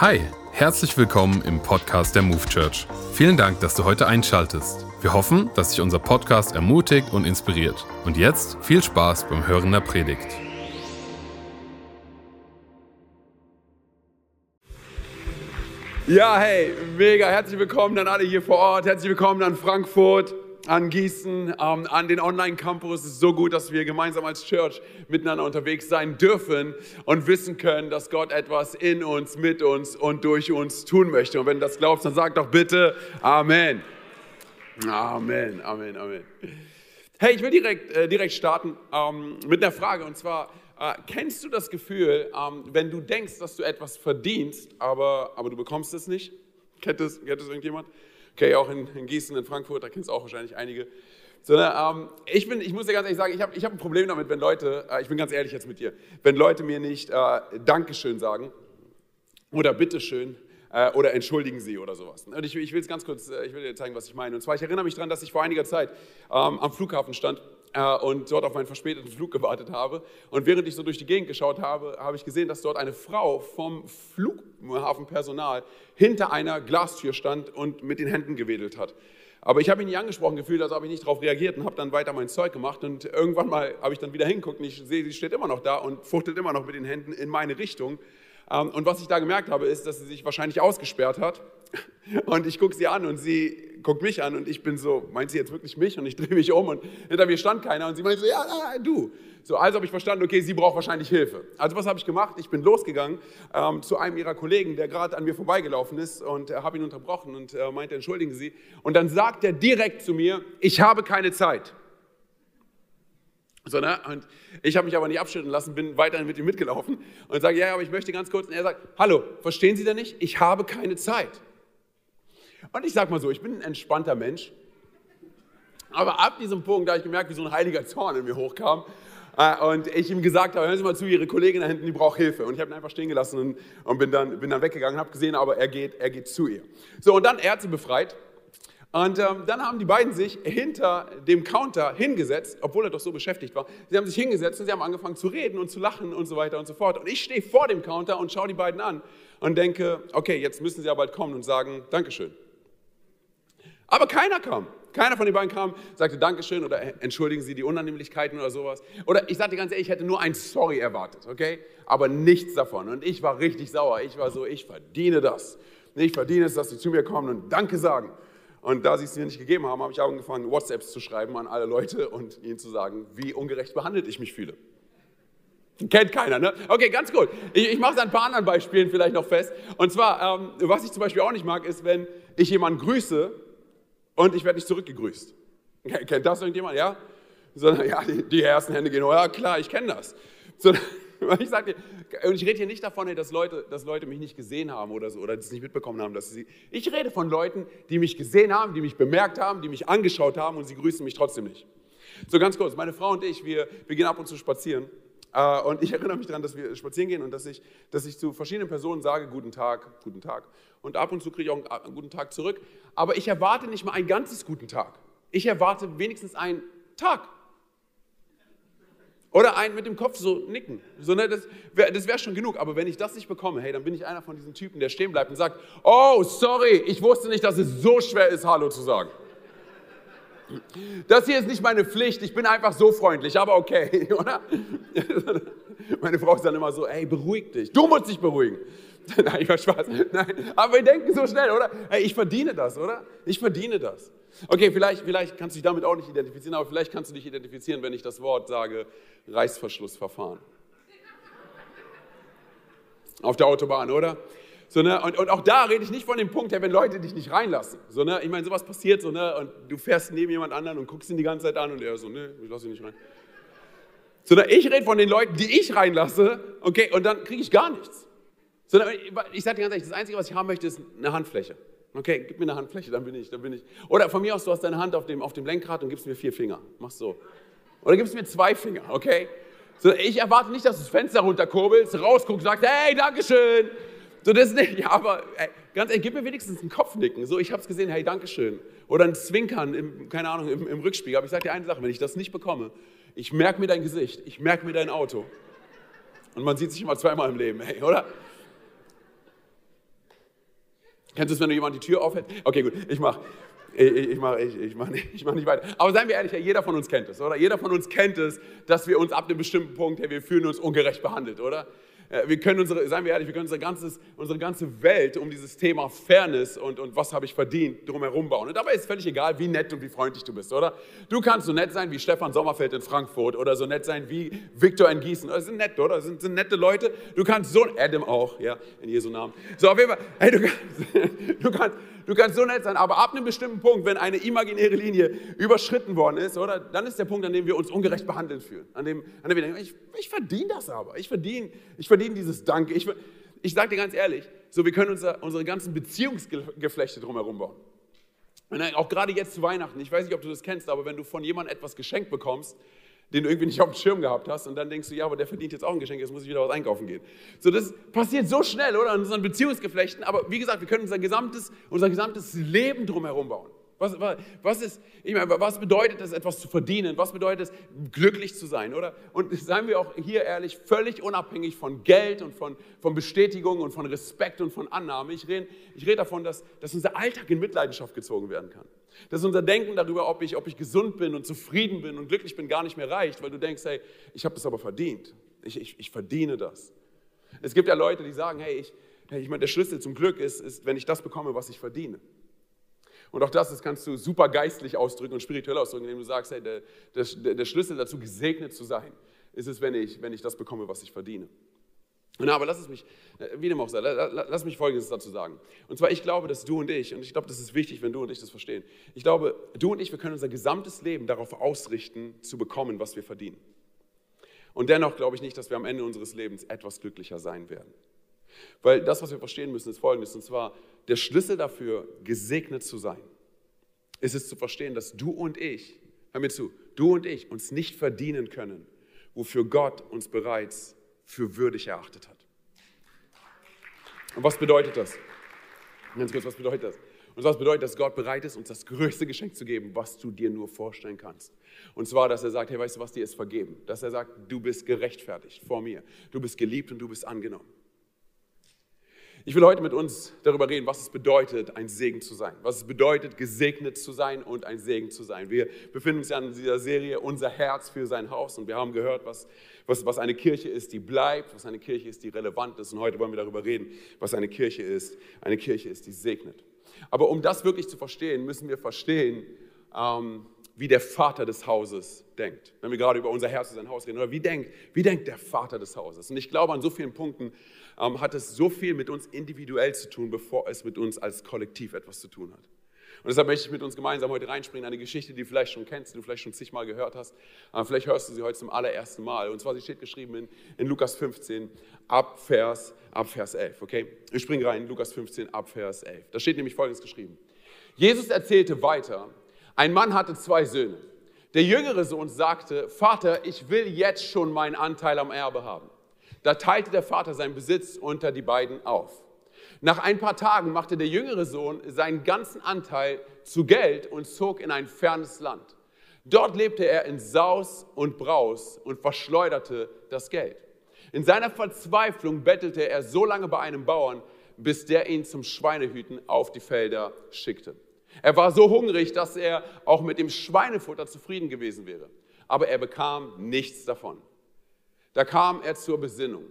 Hi, herzlich willkommen im Podcast der Move Church. Vielen Dank, dass du heute einschaltest. Wir hoffen, dass dich unser Podcast ermutigt und inspiriert. Und jetzt viel Spaß beim Hören der Predigt. Ja, hey, mega herzlich willkommen an alle hier vor Ort. Herzlich willkommen an Frankfurt, an Gießen, ähm, an den Online-Campus. Es ist so gut, dass wir gemeinsam als Church miteinander unterwegs sein dürfen und wissen können, dass Gott etwas in uns, mit uns und durch uns tun möchte. Und wenn du das glaubst, dann sag doch bitte Amen. Amen, Amen, Amen. Hey, ich will direkt, äh, direkt starten ähm, mit einer Frage und zwar, äh, kennst du das Gefühl, ähm, wenn du denkst, dass du etwas verdienst, aber, aber du bekommst es nicht? Kennt das, kennt das irgendjemand? Okay, auch in, in Gießen, in Frankfurt, da kennst du auch wahrscheinlich einige. Sondern, ähm, ich, bin, ich muss dir ganz ehrlich sagen, ich habe ich hab ein Problem damit, wenn Leute, äh, ich bin ganz ehrlich jetzt mit dir, wenn Leute mir nicht äh, Dankeschön sagen oder Bitteschön äh, oder entschuldigen Sie oder sowas. Und ich, ich will es ganz kurz, äh, ich will dir zeigen, was ich meine. Und zwar, ich erinnere mich daran, dass ich vor einiger Zeit ähm, am Flughafen stand äh, und dort auf meinen verspäteten Flug gewartet habe. Und während ich so durch die Gegend geschaut habe, habe ich gesehen, dass dort eine Frau vom Flughafenpersonal hinter einer Glastür stand und mit den Händen gewedelt hat. Aber ich habe ihn nicht angesprochen gefühlt, also habe ich nicht darauf reagiert und habe dann weiter mein Zeug gemacht. Und irgendwann mal habe ich dann wieder hingeguckt und ich sehe, sie steht immer noch da und fuchtelt immer noch mit den Händen in meine Richtung. Ähm, und was ich da gemerkt habe, ist, dass sie sich wahrscheinlich ausgesperrt hat. Und ich gucke sie an und sie guckt mich an und ich bin so, meint sie jetzt wirklich mich? Und ich drehe mich um und hinter mir stand keiner und sie meint so, ja, du. So, also habe ich verstanden, okay, sie braucht wahrscheinlich Hilfe. Also was habe ich gemacht? Ich bin losgegangen ähm, zu einem ihrer Kollegen, der gerade an mir vorbeigelaufen ist und äh, habe ihn unterbrochen und äh, meinte, entschuldigen Sie. Und dann sagt er direkt zu mir, ich habe keine Zeit. So, ne? Und ich habe mich aber nicht abschütteln lassen, bin weiterhin mit ihm mitgelaufen und sage, ja, aber ich möchte ganz kurz. Und er sagt, hallo, verstehen Sie denn nicht? Ich habe keine Zeit. Und ich sage mal so, ich bin ein entspannter Mensch. Aber ab diesem Punkt, da habe ich gemerkt, wie so ein heiliger Zorn in mir hochkam. Äh, und ich ihm gesagt habe, hören Sie mal zu, Ihre Kollegin da hinten, die braucht Hilfe. Und ich habe ihn einfach stehen gelassen und, und bin, dann, bin dann weggegangen, habe gesehen, aber er geht, er geht zu ihr. So, und dann, er hat sie befreit. Und ähm, dann haben die beiden sich hinter dem Counter hingesetzt, obwohl er doch so beschäftigt war. Sie haben sich hingesetzt und sie haben angefangen zu reden und zu lachen und so weiter und so fort. Und ich stehe vor dem Counter und schaue die beiden an und denke, okay, jetzt müssen sie ja bald kommen und sagen Dankeschön. Aber keiner kam. Keiner von den beiden kam, sagte Dankeschön oder entschuldigen Sie die Unannehmlichkeiten oder sowas. Oder ich sagte ganz ehrlich, ich hätte nur ein Sorry erwartet, okay? Aber nichts davon. Und ich war richtig sauer. Ich war so, ich verdiene das. Ich verdiene es, dass Sie zu mir kommen und Danke sagen. Und da sie es mir nicht gegeben haben, habe ich angefangen, WhatsApps zu schreiben an alle Leute und ihnen zu sagen, wie ungerecht behandelt ich mich fühle. Kennt keiner, ne? Okay, ganz gut. Ich, ich mache es an ein paar anderen Beispielen vielleicht noch fest. Und zwar, ähm, was ich zum Beispiel auch nicht mag, ist, wenn ich jemanden grüße und ich werde nicht zurückgegrüßt. Kennt das irgendjemand? Ja? Sondern, ja, die, die ersten Hände gehen, oh ja, klar, ich kenne das. So, Ich sage und ich rede hier nicht davon, dass Leute, dass Leute mich nicht gesehen haben oder so, oder das nicht mitbekommen haben, dass sie. Ich rede von Leuten, die mich gesehen haben, die mich bemerkt haben, die mich angeschaut haben und sie grüßen mich trotzdem nicht. So ganz kurz, meine Frau und ich, wir, wir gehen ab und zu spazieren. Äh, und ich erinnere mich daran, dass wir spazieren gehen und dass ich, dass ich zu verschiedenen Personen sage, guten Tag, guten Tag. Und ab und zu kriege ich auch einen, einen guten Tag zurück. Aber ich erwarte nicht mal ein ganzes guten Tag. Ich erwarte wenigstens einen Tag. Oder ein mit dem Kopf so nicken. So, ne, das wäre wär schon genug. Aber wenn ich das nicht bekomme, hey, dann bin ich einer von diesen Typen, der stehen bleibt und sagt, oh, sorry, ich wusste nicht, dass es so schwer ist, Hallo zu sagen. Das hier ist nicht meine Pflicht, ich bin einfach so freundlich, aber okay, oder? Meine Frau ist dann immer so, ey, beruhig dich, du musst dich beruhigen. Nein, ich war Spaß. Nein, aber wir denken so schnell, oder? Hey, ich verdiene das, oder? Ich verdiene das. Okay, vielleicht, vielleicht kannst du dich damit auch nicht identifizieren, aber vielleicht kannst du dich identifizieren, wenn ich das Wort sage, Reißverschlussverfahren. Auf der Autobahn, oder? So, ne? und, und, auch da rede ich nicht von dem Punkt, hey, wenn Leute dich nicht reinlassen. So, ne? Ich meine, sowas passiert so, ne? und du fährst neben jemand anderen und guckst ihn die ganze Zeit an und er so, ne, ich lasse ihn nicht rein. Sondern ich rede von den Leuten, die ich reinlasse, okay, und dann kriege ich gar nichts. Sondern ich sage dir ganz ehrlich, das Einzige, was ich haben möchte, ist eine Handfläche. Okay, gib mir eine Handfläche, dann bin ich, dann bin ich. Oder von mir aus, du hast deine Hand auf dem, auf dem Lenkrad und gibst mir vier Finger. Mach so. Oder gibst mir zwei Finger, okay? So, ich erwarte nicht, dass du das Fenster runterkurbelst, rausguckst, sagst, hey, Dankeschön. So, das nicht, ja, aber ey, ganz ehrlich, gib mir wenigstens ein Kopfnicken. So, ich habe es gesehen, hey, Dankeschön. Oder ein Zwinkern, im, keine Ahnung, im, im Rückspiegel. Aber ich sage dir eine Sache, wenn ich das nicht bekomme, ich merke mir dein Gesicht, ich merke mir dein Auto. Und man sieht sich immer zweimal im Leben, hey, oder? Kennst du es, wenn du jemand die Tür aufhält? Okay, gut, ich mach. Ich, ich mache ich, ich mach nicht, ich mach nicht weiter. Aber seien wir ehrlich, jeder von uns kennt es, oder? Jeder von uns kennt es, dass wir uns ab einem bestimmten Punkt, hey, wir fühlen uns ungerecht behandelt, oder? Äh, wir können unsere, seien wir ehrlich, wir können unser ganzes, unsere ganze Welt um dieses Thema Fairness und, und was habe ich verdient drumherum bauen. Und dabei ist völlig egal, wie nett und wie freundlich du bist, oder? Du kannst so nett sein wie Stefan Sommerfeld in Frankfurt oder so nett sein wie Viktor in Gießen. Das sind nett, oder? Das sind, sind nette Leute. Du kannst so, Adam auch, ja, in Jesu Namen. So, auf jeden Fall, hey, du kannst, du kannst du kannst so nett sein, aber ab einem bestimmten Punkt, wenn eine imaginäre Linie überschritten worden ist, oder, dann ist der Punkt, an dem wir uns ungerecht behandelt fühlen. An dem, an dem wir denken, ich, ich verdiene das aber. Ich verdiene ich verdien dieses Danke. Ich, ich sage dir ganz ehrlich, so wir können unser, unsere ganzen Beziehungsgeflechte drumherum bauen. Und auch gerade jetzt zu Weihnachten, ich weiß nicht, ob du das kennst, aber wenn du von jemandem etwas geschenkt bekommst, den du irgendwie nicht auf dem Schirm gehabt hast und dann denkst du, ja, aber der verdient jetzt auch ein Geschenk, jetzt muss ich wieder was einkaufen gehen. So, das passiert so schnell, oder? In unseren Beziehungsgeflechten, aber wie gesagt, wir können unser gesamtes, unser gesamtes Leben drumherum bauen. Was, was, ist, ich meine, was bedeutet es, etwas zu verdienen? Was bedeutet es, glücklich zu sein, oder? Und seien wir auch hier ehrlich, völlig unabhängig von Geld und von, von Bestätigung und von Respekt und von Annahme. Ich rede, ich rede davon, dass, dass unser Alltag in Mitleidenschaft gezogen werden kann. Dass unser Denken darüber, ob ich, ob ich gesund bin und zufrieden bin und glücklich bin, gar nicht mehr reicht, weil du denkst, hey, ich habe das aber verdient. Ich, ich, ich verdiene das. Es gibt ja Leute, die sagen, hey, ich, hey, ich meine, der Schlüssel zum Glück ist, ist, wenn ich das bekomme, was ich verdiene. Und auch das, das kannst du super geistlich ausdrücken und spirituell ausdrücken, indem du sagst, hey, der, der, der Schlüssel dazu, gesegnet zu sein, ist es, wenn ich, wenn ich das bekomme, was ich verdiene. Na, aber lass es mich, äh, wie dem auch sei, lass mich Folgendes dazu sagen. Und zwar, ich glaube, dass du und ich, und ich glaube, das ist wichtig, wenn du und ich das verstehen, ich glaube, du und ich, wir können unser gesamtes Leben darauf ausrichten, zu bekommen, was wir verdienen. Und dennoch glaube ich nicht, dass wir am Ende unseres Lebens etwas glücklicher sein werden. Weil das, was wir verstehen müssen, ist Folgendes, und zwar, der Schlüssel dafür, gesegnet zu sein, ist es zu verstehen, dass du und ich, hör mir zu, du und ich uns nicht verdienen können, wofür Gott uns bereits für würdig erachtet hat. Und was bedeutet das? Ganz kurz, was bedeutet das? Und was bedeutet, dass Gott bereit ist, uns das größte Geschenk zu geben, was du dir nur vorstellen kannst. Und zwar, dass er sagt, hey, weißt du was, dir ist vergeben. Dass er sagt, du bist gerechtfertigt vor mir. Du bist geliebt und du bist angenommen. Ich will heute mit uns darüber reden, was es bedeutet, ein Segen zu sein. Was es bedeutet, gesegnet zu sein und ein Segen zu sein. Wir befinden uns ja in dieser Serie Unser Herz für sein Haus und wir haben gehört, was, was, was eine Kirche ist, die bleibt, was eine Kirche ist, die relevant ist. Und heute wollen wir darüber reden, was eine Kirche ist. Eine Kirche ist, die segnet. Aber um das wirklich zu verstehen, müssen wir verstehen, ähm, wie der Vater des Hauses denkt. Wenn wir gerade über unser Herz für sein Haus reden. Oder wie denkt, wie denkt der Vater des Hauses? Und ich glaube, an so vielen Punkten ähm, hat es so viel mit uns individuell zu tun, bevor es mit uns als Kollektiv etwas zu tun hat. Und deshalb möchte ich mit uns gemeinsam heute reinspringen, eine Geschichte, die du vielleicht schon kennst, die du vielleicht schon zigmal gehört hast. Aber vielleicht hörst du sie heute zum allerersten Mal. Und zwar, sie steht geschrieben in, in Lukas 15, ab Vers, ab Vers 11. Okay? Ich springe rein, Lukas 15, ab Vers 11. Da steht nämlich Folgendes geschrieben. Jesus erzählte weiter, ein Mann hatte zwei Söhne. Der jüngere Sohn sagte, Vater, ich will jetzt schon meinen Anteil am Erbe haben. Da teilte der Vater seinen Besitz unter die beiden auf. Nach ein paar Tagen machte der jüngere Sohn seinen ganzen Anteil zu Geld und zog in ein fernes Land. Dort lebte er in Saus und Braus und verschleuderte das Geld. In seiner Verzweiflung bettelte er so lange bei einem Bauern, bis der ihn zum Schweinehüten auf die Felder schickte. Er war so hungrig, dass er auch mit dem Schweinefutter zufrieden gewesen wäre. Aber er bekam nichts davon. Da kam er zur Besinnung.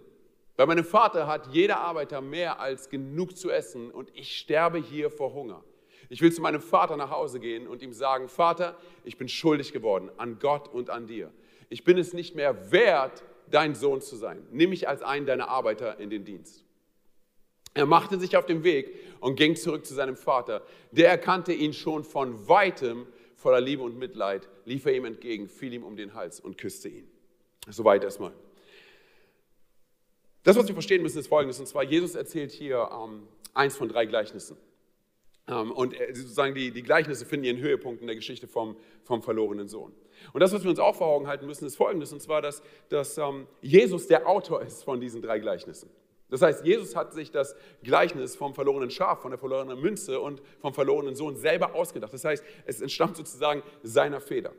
Bei meinem Vater hat jeder Arbeiter mehr als genug zu essen und ich sterbe hier vor Hunger. Ich will zu meinem Vater nach Hause gehen und ihm sagen, Vater, ich bin schuldig geworden an Gott und an dir. Ich bin es nicht mehr wert, dein Sohn zu sein. Nimm mich als einen deiner Arbeiter in den Dienst. Er machte sich auf den Weg und ging zurück zu seinem Vater. Der erkannte ihn schon von weitem voller Liebe und Mitleid, lief er ihm entgegen, fiel ihm um den Hals und küsste ihn. Soweit erstmal. Das, was wir verstehen müssen, ist folgendes. Und zwar, Jesus erzählt hier ähm, eins von drei Gleichnissen. Ähm, und sozusagen die, die Gleichnisse finden ihren Höhepunkt in der Geschichte vom, vom verlorenen Sohn. Und das, was wir uns auch vor Augen halten müssen, ist folgendes. Und zwar, dass, dass ähm, Jesus der Autor ist von diesen drei Gleichnissen. Das heißt, Jesus hat sich das Gleichnis vom verlorenen Schaf, von der verlorenen Münze und vom verlorenen Sohn selber ausgedacht. Das heißt, es entstammt sozusagen seiner Feder.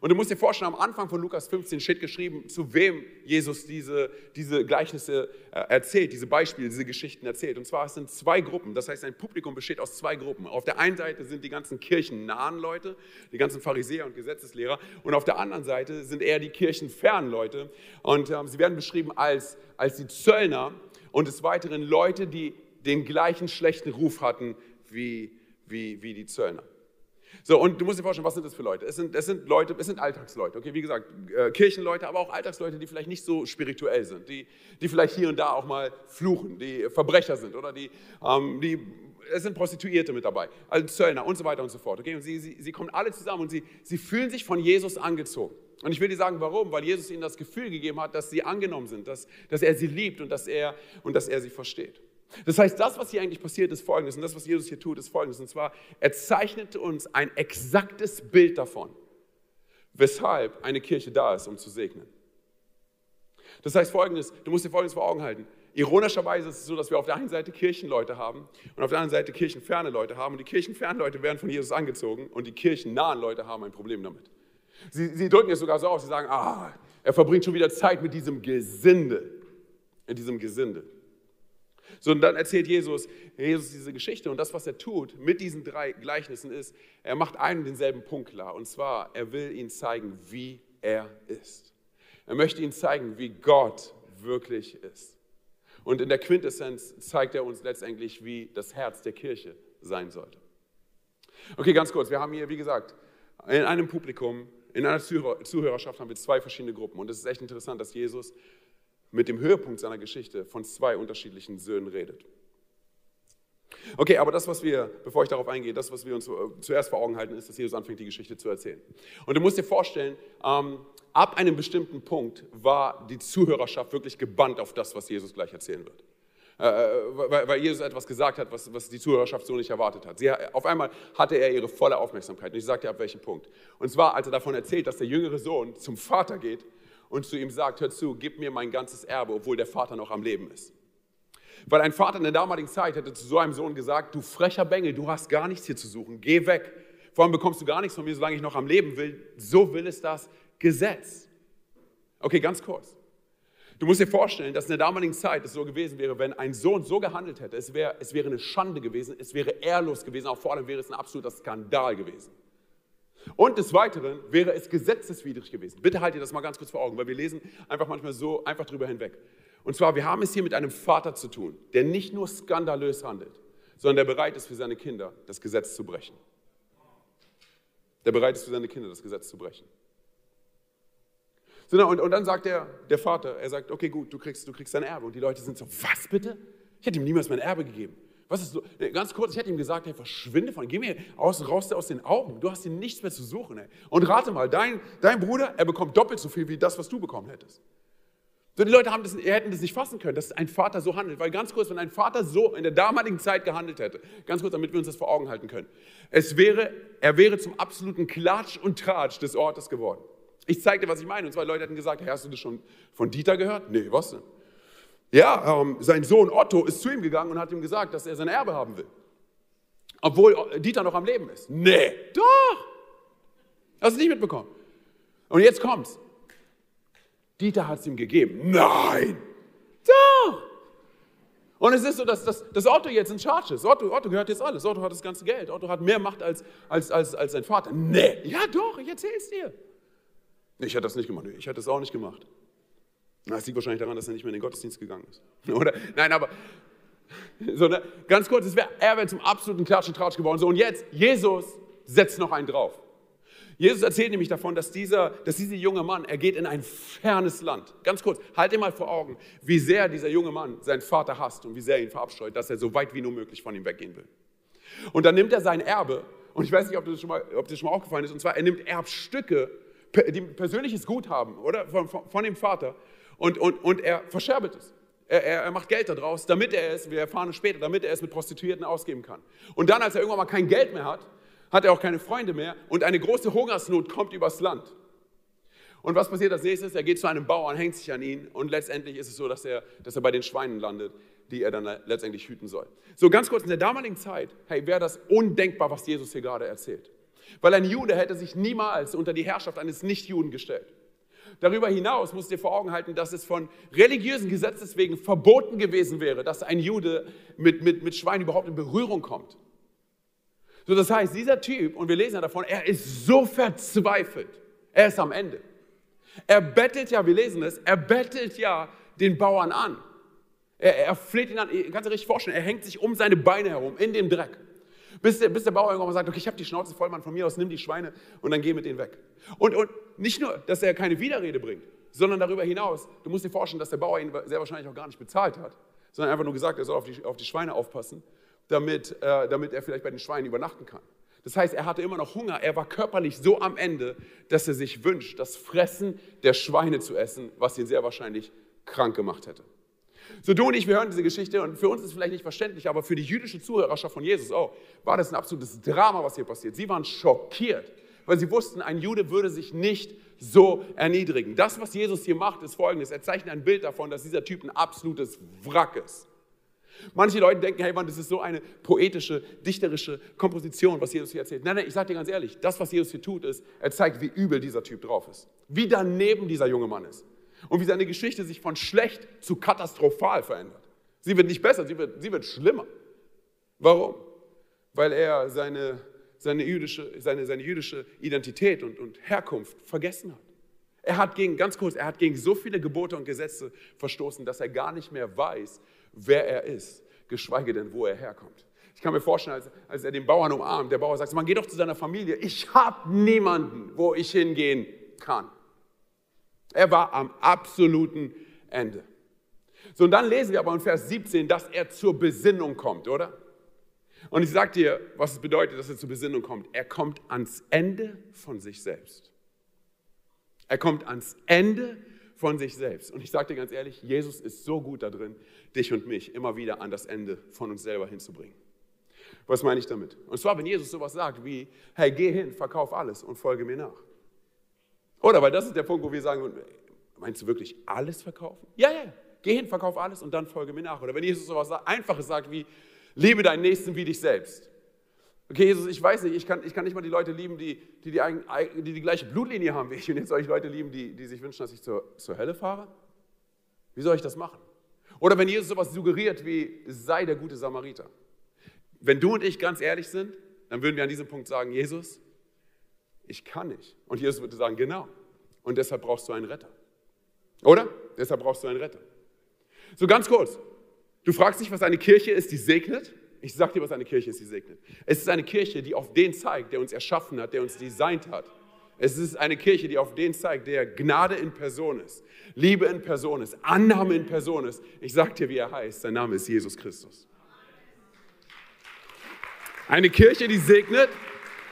Und du musst dir vorstellen, am Anfang von Lukas 15 steht geschrieben, zu wem Jesus diese, diese Gleichnisse äh, erzählt, diese Beispiele, diese Geschichten erzählt. Und zwar es sind zwei Gruppen. Das heißt, sein Publikum besteht aus zwei Gruppen. Auf der einen Seite sind die ganzen kirchennahen Leute, die ganzen Pharisäer und Gesetzeslehrer. Und auf der anderen Seite sind eher die kirchenfernen Leute. Und ähm, sie werden beschrieben als, als die Zöllner und des Weiteren Leute, die den gleichen schlechten Ruf hatten wie, wie, wie die Zöllner. So, und du musst dir vorstellen, was sind das für Leute? Es sind, es sind Leute, es sind Alltagsleute, okay, wie gesagt, äh, Kirchenleute, aber auch Alltagsleute, die vielleicht nicht so spirituell sind, die, die vielleicht hier und da auch mal fluchen, die Verbrecher sind oder die, ähm, die es sind Prostituierte mit dabei, also Zöllner und so weiter und so fort, okay, und sie, sie, sie kommen alle zusammen und sie, sie fühlen sich von Jesus angezogen. Und ich will dir sagen, warum? Weil Jesus ihnen das Gefühl gegeben hat, dass sie angenommen sind, dass, dass er sie liebt und dass er, und dass er sie versteht. Das heißt, das, was hier eigentlich passiert, ist Folgendes. Und das, was Jesus hier tut, ist Folgendes. Und zwar, er zeichnet uns ein exaktes Bild davon, weshalb eine Kirche da ist, um zu segnen. Das heißt Folgendes, du musst dir Folgendes vor Augen halten. Ironischerweise ist es so, dass wir auf der einen Seite Kirchenleute haben und auf der anderen Seite kirchenferne Leute haben. Und die kirchenfernen Leute werden von Jesus angezogen und die kirchennahen Leute haben ein Problem damit. Sie, sie drücken es sogar so aus, sie sagen, ah, er verbringt schon wieder Zeit mit diesem Gesinde. In diesem Gesinde. So, und dann erzählt Jesus, Jesus diese Geschichte und das, was er tut mit diesen drei Gleichnissen ist, er macht einen denselben Punkt klar. Und zwar, er will ihnen zeigen, wie er ist. Er möchte ihnen zeigen, wie Gott wirklich ist. Und in der Quintessenz zeigt er uns letztendlich, wie das Herz der Kirche sein sollte. Okay, ganz kurz. Wir haben hier, wie gesagt, in einem Publikum, in einer Zuhörerschaft haben wir zwei verschiedene Gruppen. Und es ist echt interessant, dass Jesus mit dem Höhepunkt seiner Geschichte von zwei unterschiedlichen Söhnen redet. Okay, aber das, was wir, bevor ich darauf eingehe, das, was wir uns zuerst vor Augen halten, ist, dass Jesus anfängt, die Geschichte zu erzählen. Und du musst dir vorstellen, ähm, ab einem bestimmten Punkt war die Zuhörerschaft wirklich gebannt auf das, was Jesus gleich erzählen wird. Äh, äh weil, weil, Jesus etwas gesagt hat, was, was, die Zuhörerschaft so nicht erwartet hat. Sie, auf einmal hatte er ihre volle Aufmerksamkeit. Und ich sagte, ab welchem Punkt. Und zwar, als er davon erzählt, dass der jüngere Sohn zum Vater geht und zu ihm sagt, hör zu, gib mir mein ganzes Erbe, obwohl der Vater noch am Leben ist. Weil ein Vater in der damaligen Zeit hätte zu so einem Sohn gesagt, du frecher Bengel, du hast gar nichts hier zu suchen, geh weg. Vor allem bekommst du gar nichts von mir, solange ich noch am Leben will. So will es das Gesetz. Okay, ganz kurz. Du musst dir vorstellen, dass in der damaligen Zeit es so gewesen wäre, wenn ein Sohn so gehandelt hätte, es wäre, es wäre eine Schande gewesen, es wäre ehrlos gewesen, auch vor allem wäre es ein absoluter Skandal gewesen. Und des Weiteren wäre es gesetzeswidrig gewesen. Bitte haltet das mal ganz kurz vor Augen, weil wir lesen einfach manchmal so einfach drüber hinweg. Und zwar, wir haben es hier mit einem Vater zu tun, der nicht nur skandalös handelt, sondern der bereit ist für seine Kinder, das Gesetz zu brechen. Der bereit ist für seine Kinder, das Gesetz zu brechen. und, und dann sagt der, der Vater, er sagt, okay gut, du kriegst, du kriegst dein Erbe. Und die Leute sind so, was bitte? Ich hätte ihm niemals mein Erbe gegeben. Was ist so? Ganz kurz, ich hätte ihm gesagt, hey, verschwinde von, geh mir aus, raus aus den Augen. Du hast hier nichts mehr zu suchen. Ey. Und rate mal, dein, dein Bruder, er bekommt doppelt so viel wie das, was du bekommen hättest. So, die Leute haben das, hätten das nicht fassen können, dass ein Vater so handelt. Weil ganz kurz, wenn ein Vater so in der damaligen Zeit gehandelt hätte, ganz kurz, damit wir uns das vor Augen halten können, es wäre, er wäre zum absoluten Klatsch und Tratsch des Ortes geworden. Ich zeige dir, was ich meine. Und zwei Leute hätten gesagt, hey, hast du das schon von Dieter gehört? Nee, was denn? Ja, ähm, sein Sohn Otto ist zu ihm gegangen und hat ihm gesagt, dass er sein Erbe haben will. Obwohl Dieter noch am Leben ist. Nee, doch. Hast du nicht mitbekommen. Und jetzt kommt's. Dieter hat es ihm gegeben. Nein. Doch. Und es ist so, dass, dass, dass Otto jetzt in Charge ist. Otto, Otto gehört jetzt alles. Otto hat das ganze Geld. Otto hat mehr Macht als, als, als, als sein Vater. Nee. Ja, doch, ich erzähl's dir. Ich hätte das nicht gemacht. Ich hätte das auch nicht gemacht. Das liegt wahrscheinlich daran, dass er nicht mehr in den Gottesdienst gegangen ist. Oder? Nein, aber so, ne? ganz kurz, es wär, er wäre zum absoluten Klatsch und Tratsch geworden. So, und jetzt, Jesus setzt noch einen drauf. Jesus erzählt nämlich davon, dass dieser, dass dieser junge Mann, er geht in ein fernes Land. Ganz kurz, halt dir mal vor Augen, wie sehr dieser junge Mann seinen Vater hasst und wie sehr er ihn verabscheut, dass er so weit wie nur möglich von ihm weggehen will. Und dann nimmt er sein Erbe, und ich weiß nicht, ob das schon mal, ob das schon mal aufgefallen ist, und zwar, er nimmt Erbstücke, die persönliches Guthaben, oder? Von, von, von dem Vater und, und, und er verscherbelt es. Er, er, macht Geld daraus, damit er es, wir erfahren es später, damit er es mit Prostituierten ausgeben kann. Und dann, als er irgendwann mal kein Geld mehr hat, hat er auch keine Freunde mehr und eine große Hungersnot kommt übers Land. Und was passiert als nächstes? Er geht zu einem Bauern, hängt sich an ihn und letztendlich ist es so, dass er, dass er bei den Schweinen landet, die er dann letztendlich hüten soll. So ganz kurz, in der damaligen Zeit, hey, wäre das undenkbar, was Jesus hier gerade erzählt. Weil ein Jude hätte sich niemals unter die Herrschaft eines Nichtjuden gestellt. Darüber hinaus musst du dir vor Augen halten, dass es von religiösen Gesetzes wegen verboten gewesen wäre, dass ein Jude mit, mit, mit Schwein überhaupt in Berührung kommt. So, das heißt, dieser Typ, und wir lesen ja davon, er ist so verzweifelt. Er ist am Ende. Er bettelt ja, wir lesen es, er bettelt ja den Bauern an. Er, er fleht ihn an, kannst du dir richtig vorstellen, er hängt sich um seine Beine herum in dem Dreck. Bis der, bis der Bauer irgendwann mal sagt, okay, ich habe die Schnauze voll, Mann, von mir aus nimm die Schweine und dann geh mit denen weg. Und, und nicht nur, dass er keine Widerrede bringt, sondern darüber hinaus, du musst dir vorstellen, dass der Bauer ihn sehr wahrscheinlich auch gar nicht bezahlt hat, sondern einfach nur gesagt, er soll auf die, auf die Schweine aufpassen, damit, äh, damit er vielleicht bei den Schweinen übernachten kann. Das heißt, er hatte immer noch Hunger, er war körperlich so am Ende, dass er sich wünscht, das Fressen der Schweine zu essen, was ihn sehr wahrscheinlich krank gemacht hätte. So du und ich, wir hören diese Geschichte und für uns ist es vielleicht nicht verständlich, aber für die jüdische Zuhörerschaft von Jesus, oh, war das ein absolutes Drama, was hier passiert. Sie waren schockiert, weil sie wussten, ein Jude würde sich nicht so erniedrigen. Das, was Jesus hier macht, ist folgendes. Er zeichnet ein Bild davon, dass dieser Typ ein absolutes Wrack ist. Manche Leute denken, hey Mann, das ist so eine poetische, dichterische Komposition, was Jesus hier erzählt. Nein, nein, ich sage dir ganz ehrlich, das, was Jesus hier tut, ist, er zeigt, wie übel dieser Typ drauf ist. Wie daneben dieser junge Mann ist und wie seine Geschichte sich von schlecht zu katastrophal verändert. Sie wird nicht besser, sie wird, sie wird schlimmer. Warum? Weil er seine, seine, jüdische, seine, seine jüdische Identität und, und Herkunft vergessen hat. Er hat gegen, ganz kurz, er hat gegen so viele Gebote und Gesetze verstoßen, dass er gar nicht mehr weiß, wer er ist, geschweige denn, wo er herkommt. Ich kann mir vorstellen, als, als er den Bauern umarmt, der Bauer sagt, man geht doch zu seiner Familie. Ich habe niemanden, wo ich hingehen kann. Er war am absoluten Ende. So, und dann lesen wir aber in Vers 17, dass er zur Besinnung kommt, oder? Und ich sage dir, was es bedeutet, dass er zur Besinnung kommt. Er kommt ans Ende von sich selbst. Er kommt ans Ende von sich selbst. Und ich sage dir ganz ehrlich, Jesus ist so gut da drin, dich und mich immer wieder an das Ende von uns selber hinzubringen. Was meine ich damit? Und zwar, wenn Jesus sowas sagt wie, hey, geh hin, verkauf alles und folge mir nach. Oder? Weil das ist der Punkt, wo wir sagen, meinst du wirklich alles verkaufen? Ja, ja, geh hin, verkauf alles und dann folge mir nach. Oder wenn Jesus so etwas Einfaches sagt wie, liebe deinen Nächsten wie dich selbst. Okay, Jesus, ich weiß nicht, ich kann, ich kann nicht mal die Leute lieben, die die, die, die, die gleiche Blutlinie haben wie ich. Und jetzt soll ich Leute lieben, die, die sich wünschen, dass ich zur, zur Hölle fahre? Wie soll ich das machen? Oder wenn Jesus sowas suggeriert wie, sei der gute Samariter. Wenn du und ich ganz ehrlich sind, dann würden wir an diesem Punkt sagen, Jesus, ich kann nicht. Und Jesus würde sagen, genau. Und deshalb brauchst du einen Retter. Oder? Deshalb brauchst du einen Retter. So ganz kurz. Du fragst dich, was eine Kirche ist, die segnet. Ich sag dir, was eine Kirche ist, die segnet. Es ist eine Kirche, die auf den zeigt, der uns erschaffen hat, der uns designt hat. Es ist eine Kirche, die auf den zeigt, der Gnade in Person ist, Liebe in Person ist, Annahme in Person ist. Ich sag dir, wie er heißt. Sein Name ist Jesus Christus. Eine Kirche, die segnet,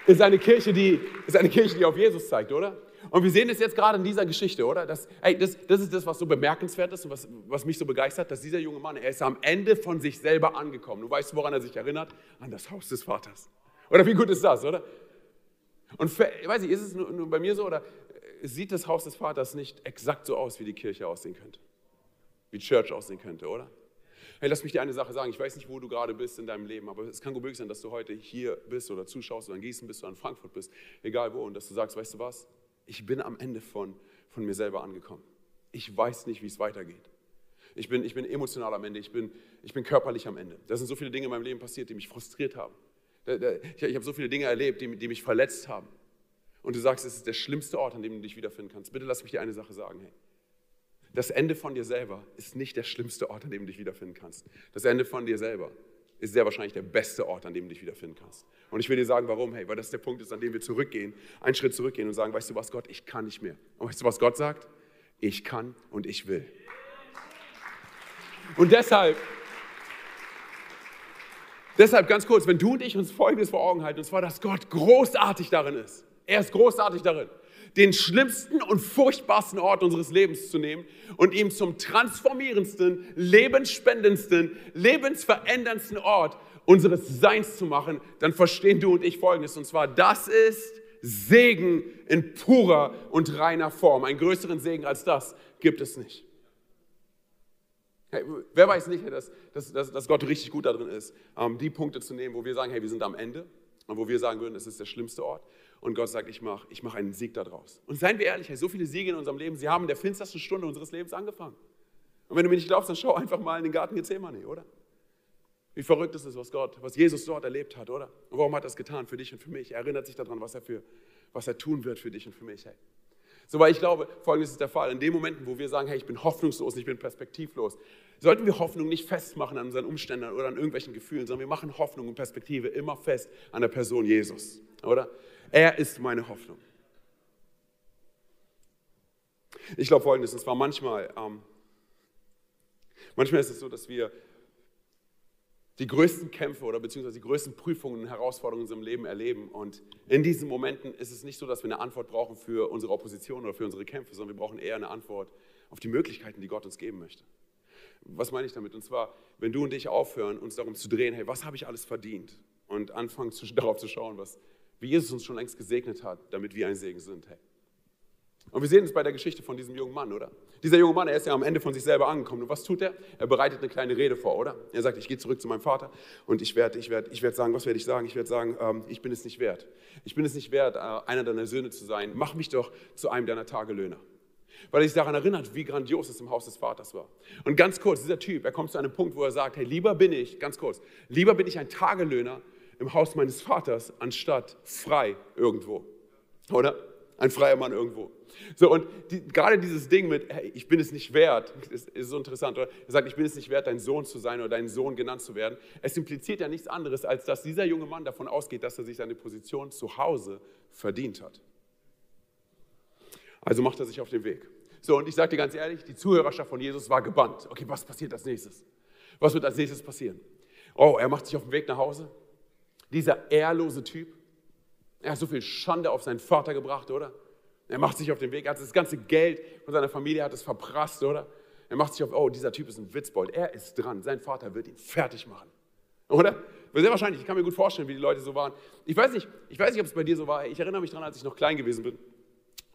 ist eine Kirche, die, ist eine Kirche, die auf Jesus zeigt, oder? Und wir sehen es jetzt gerade in dieser Geschichte, oder? Das, ey, das, das ist das, was so bemerkenswert ist und was, was mich so begeistert, dass dieser junge Mann, er ist am Ende von sich selber angekommen. Du weißt, woran er sich erinnert? An das Haus des Vaters. Oder wie gut ist das, oder? Und für, weiß ich, ist es nur, nur bei mir so, oder sieht das Haus des Vaters nicht exakt so aus, wie die Kirche aussehen könnte? Wie Church aussehen könnte, oder? Hey, lass mich dir eine Sache sagen. Ich weiß nicht, wo du gerade bist in deinem Leben, aber es kann gut möglich sein, dass du heute hier bist oder zuschaust oder in Gießen bist oder in Frankfurt bist, egal wo, und dass du sagst, weißt du was? Ich bin am Ende von, von mir selber angekommen. Ich weiß nicht, wie es weitergeht. Ich bin, ich bin emotional am Ende, ich bin, ich bin körperlich am Ende. Da sind so viele Dinge in meinem Leben passiert, die mich frustriert haben. Ich, habe so viele Dinge erlebt, die, die mich verletzt haben. Und du sagst, es ist der schlimmste Ort, an dem du dich wiederfinden kannst. Bitte lass mich dir eine Sache sagen. Hey, das Ende von dir selber ist nicht der schlimmste Ort, an dem du dich wiederfinden kannst. Das Ende von dir selber ist sehr wahrscheinlich der beste Ort, an dem du dich wiederfinden kannst. Und ich will dir sagen, warum? Hey, weil das der Punkt ist, an dem wir zurückgehen, einen Schritt zurückgehen und sagen, weißt du was, Gott, ich kann nicht mehr. Und weißt du, was Gott sagt? Ich kann und ich will. Und deshalb, deshalb ganz kurz, wenn du und ich uns Folgendes vor Augen halten, und zwar, dass Gott großartig darin ist. Er ist großartig darin den schlimmsten und furchtbarsten Ort unseres Lebens zu nehmen und ihn zum transformierendsten, lebensspendendsten, lebensveränderndsten Ort unseres Seins zu machen, dann verstehen du und ich Folgendes. Und zwar, das ist Segen in purer und reiner Form. Einen größeren Segen als das gibt es nicht. Hey, wer weiß nicht, dass, dass, dass, Gott richtig gut darin ist, ähm, die Punkte zu nehmen, wo wir sagen, hey, wir sind am Ende und wo wir sagen würden, es ist der schlimmste Ort. Und Gott sagt, ich mache ich mach einen Sieg daraus. Und seien wir ehrlich, so viele Siege in unserem Leben, sie haben in der finstersten Stunde unseres Lebens angefangen. Und wenn du mir nicht glaubst, dann schau einfach mal in den Garten Gethsemane, oder? Wie verrückt ist es, was Gott, was Jesus dort erlebt hat, oder? Und warum hat er es getan für dich und für mich? Er erinnert sich daran, was er, für, was er tun wird für dich und für mich. Hey. So, weil ich glaube, folgendes ist der Fall. In den Momenten, wo wir sagen, hey, ich bin hoffnungslos, ich bin perspektivlos, sollten wir Hoffnung nicht festmachen an unseren Umständen oder an irgendwelchen Gefühlen, sondern wir machen Hoffnung und Perspektive immer fest an der Person Jesus, oder? Er ist meine Hoffnung. Ich glaube folgendes, und zwar manchmal, ähm, manchmal ist es so, dass wir die größten Kämpfe oder beziehungsweise die größten Prüfungen und Herausforderungen in unserem Leben erleben. Und in diesen Momenten ist es nicht so, dass wir eine Antwort brauchen für unsere Opposition oder für unsere Kämpfe, sondern wir brauchen eher eine Antwort auf die Möglichkeiten, die Gott uns geben möchte. Was meine ich damit? Und zwar, wenn du und ich aufhören, uns darum zu drehen, hey, was habe ich alles verdient? Und anfangen zu, darauf zu schauen, was, wie Jesus uns schon längst gesegnet hat, damit wir ein Segen sind. Hey. Und wir sehen es bei der Geschichte von diesem jungen Mann, oder? Dieser junge Mann, er ist ja am Ende von sich selber angekommen. Und was tut er? Er bereitet eine kleine Rede vor, oder? Er sagt, ich gehe zurück zu meinem Vater und ich werde ich werd, ich werd sagen, was werde ich sagen? Ich werde sagen, ähm, ich bin es nicht wert. Ich bin es nicht wert, äh, einer deiner Söhne zu sein. Mach mich doch zu einem deiner Tagelöhner. Weil er sich daran erinnert, wie grandios es im Haus des Vaters war. Und ganz kurz, dieser Typ, er kommt zu einem Punkt, wo er sagt, hey, lieber bin ich, ganz kurz, lieber bin ich ein Tagelöhner im Haus meines Vaters, anstatt frei irgendwo. Oder? Ein freier Mann irgendwo. So, und die, gerade dieses Ding mit, hey, ich bin es nicht wert, ist, ist so interessant, oder? Er sagt, ich bin es nicht wert, dein Sohn zu sein oder dein Sohn genannt zu werden. Es impliziert ja nichts anderes, als dass dieser junge Mann davon ausgeht, dass er sich seine Position zu Hause verdient hat. Also macht er sich auf den Weg. So, und ich sage dir ganz ehrlich, die Zuhörerschaft von Jesus war gebannt. Okay, was passiert als nächstes? Was wird als nächstes passieren? Oh, er macht sich auf den Weg nach Hause. Dieser ehrlose Typ, er hat so viel Schande auf seinen Vater gebracht, oder? Er macht sich auf den Weg, er hat das ganze Geld von seiner Familie hat es verprasst, oder? Er macht sich auf, oh, dieser Typ ist ein Witzbold, er ist dran, sein Vater wird ihn fertig machen. Oder? Sehr wahrscheinlich, ich kann mir gut vorstellen, wie die Leute so waren. Ich weiß nicht, ich weiß nicht, ob es bei dir so war. Ich erinnere mich daran, als ich noch klein gewesen bin.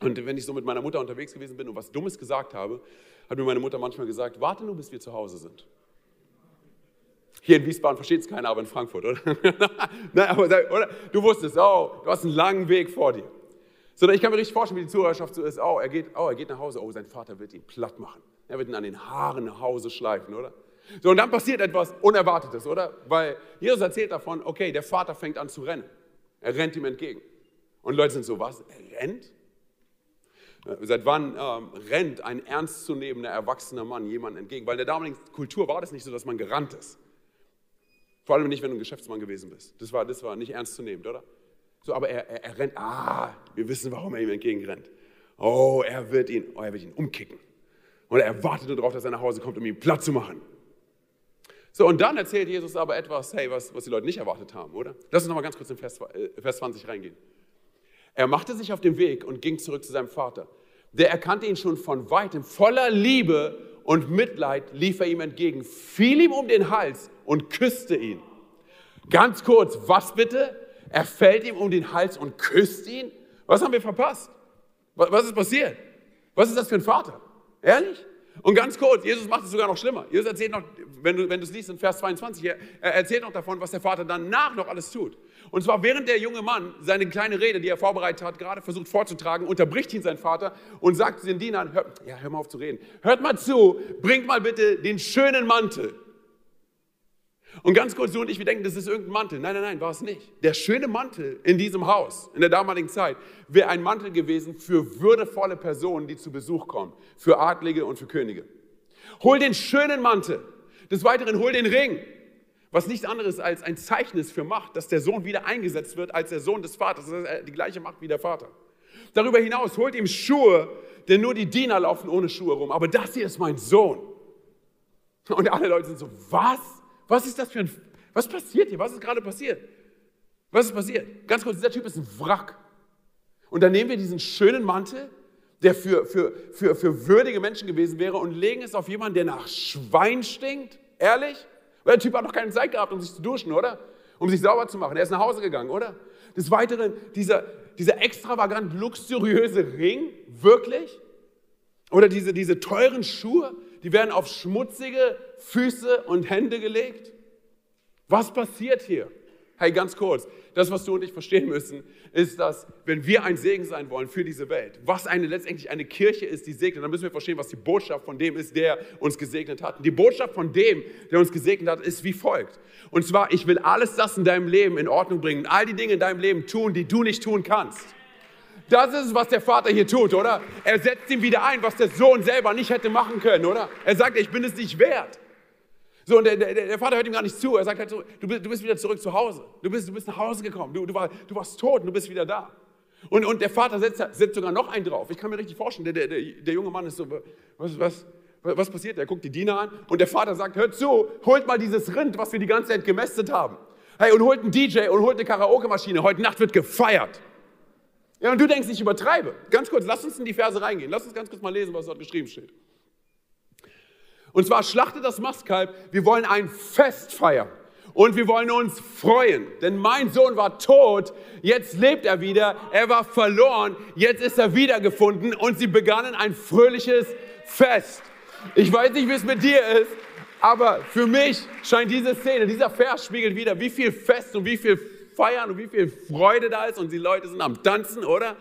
Und wenn ich so mit meiner Mutter unterwegs gewesen bin und was Dummes gesagt habe, hat mir meine Mutter manchmal gesagt, warte nur, bis wir zu Hause sind. Hier in Wiesbaden versteht es keiner, aber in Frankfurt, oder? Nein, aber, oder? Du wusstest, oh, du hast einen langen Weg vor dir. Sondern ich kann mir richtig vorstellen, wie die Zuhörerschaft so ist. Oh, er geht, oh, er geht nach Hause. Oh, sein Vater wird ihn platt machen. Er wird ihn an den Haaren nach Hause schleifen, oder? So, und dann passiert etwas Unerwartetes, oder? Weil Jesus erzählt davon, okay, der Vater fängt an zu rennen. Er rennt ihm entgegen. Und Leute sind so, was? Er rennt? Äh, seit wann ähm, rennt ein ernstzunehmender, erwachsener Mann jemandem entgegen? Weil in der damaligen Kultur war das nicht so, dass man gerannt ist. Vor allem nicht, wenn du ein Geschäftsmann gewesen bist. Das war, das war nicht ernst zu nehmen, oder? So, aber er, er, er rennt. Ah, wir wissen, warum er ihm entgegenrennt. Oh, er wird ihn, oh, er wird ihn umkicken. Und er wartet nur darauf, dass er nach Hause kommt, um ihn platt zu machen. So, und dann erzählt Jesus aber etwas, hey, was, was die Leute nicht erwartet haben, oder? Lass uns nochmal ganz kurz in Vers, äh, Vers 20 reingehen. Er machte sich auf den Weg und ging zurück zu seinem Vater. Der erkannte ihn schon von weitem. Voller Liebe und Mitleid lief er ihm entgegen, fiel ihm um den Hals und küsste ihn. Ganz kurz, was bitte? Er fällt ihm um den Hals und küsst ihn? Was haben wir verpasst? Was ist passiert? Was ist das für ein Vater? Ehrlich? Und ganz kurz, Jesus macht es sogar noch schlimmer. Jesus erzählt noch, wenn du, wenn du es liest in Vers 22, er erzählt noch davon, was der Vater danach noch alles tut. Und zwar während der junge Mann seine kleine Rede, die er vorbereitet hat, gerade versucht vorzutragen, unterbricht ihn sein Vater und sagt zu den Dienern, hör, ja, hör mal auf zu reden, hört mal zu, bringt mal bitte den schönen Mantel. Und ganz kurz, du und ich, wir denken, das ist irgendein Mantel. Nein, nein, nein, war es nicht. Der schöne Mantel in diesem Haus, in der damaligen Zeit, wäre ein Mantel gewesen für würdevolle Personen, die zu Besuch kommen, für Adlige und für Könige. Hol den schönen Mantel. Des Weiteren hol den Ring, was nichts anderes als ein Zeichen ist für Macht, dass der Sohn wieder eingesetzt wird als der Sohn des Vaters. Das ist die gleiche Macht wie der Vater. Darüber hinaus holt ihm Schuhe, denn nur die Diener laufen ohne Schuhe rum. Aber das hier ist mein Sohn. Und alle Leute sind so, was? Was ist das für ein, was passiert hier? Was ist gerade passiert? Was ist passiert? Ganz kurz, dieser Typ ist ein Wrack. Und dann nehmen wir diesen schönen Mantel, der für, für, für, für würdige Menschen gewesen wäre, und legen es auf jemanden, der nach Schwein stinkt. Ehrlich? Weil der Typ hat doch keine Zeit gehabt, um sich zu duschen, oder? Um sich sauber zu machen. Er ist nach Hause gegangen, oder? Des Weiteren, dieser, dieser extravagant luxuriöse Ring, wirklich? Oder diese, diese teuren Schuhe, die werden auf schmutzige Füße und Hände gelegt. Was passiert hier? Hey, ganz kurz, das, was du und ich verstehen müssen, ist, dass wenn wir ein Segen sein wollen für diese Welt, was eine letztendlich eine Kirche ist, die segnet, dann müssen wir verstehen, was die Botschaft von dem ist, der uns gesegnet hat. Und die Botschaft von dem, der uns gesegnet hat, ist wie folgt. Und zwar, ich will alles das in deinem Leben in Ordnung bringen, all die Dinge in deinem Leben tun, die du nicht tun kannst. Das ist es, was der Vater hier tut, oder? Er setzt ihm wieder ein, was der Sohn selber nicht hätte machen können, oder? Er sagt, ich bin es nicht wert. So, und der, der, der, Vater hört ihm gar nicht zu. Er sagt halt so, du bist, du bist wieder zurück zu Hause. Du bist, du bist nach Hause gekommen. Du, du, war, du warst tot und du bist wieder da. Und, und der Vater setzt, setzt sogar noch einen drauf. Ich kann mir richtig vorstellen, der, der, der junge Mann ist so, was, was, was passiert? Er guckt die Diener an und der Vater sagt, hört zu, holt mal dieses Rind, was wir die ganze Zeit gemästet haben. Hey, und holt einen DJ und holt eine Karaoke-Maschine. Heute Nacht wird gefeiert. Ja, und du denkst, ich übertreibe. Ganz kurz, lass uns in die Verse reingehen. Lass uns ganz kurz mal lesen, was dort geschrieben steht. Und zwar schlachtet das Mastkalb. Wir wollen ein Fest feiern. Und wir wollen uns freuen, denn mein Sohn war tot, jetzt lebt er wieder, er war verloren, jetzt ist er wiedergefunden und sie begannen ein fröhliches Fest. Ich weiß nicht, wie es mit dir ist, aber für mich scheint diese Szene, dieser Vers spiegelt wieder, wie viel Fest und wie viel Feiern und wie viel Freude da ist und die Leute sind am Tanzen, oder?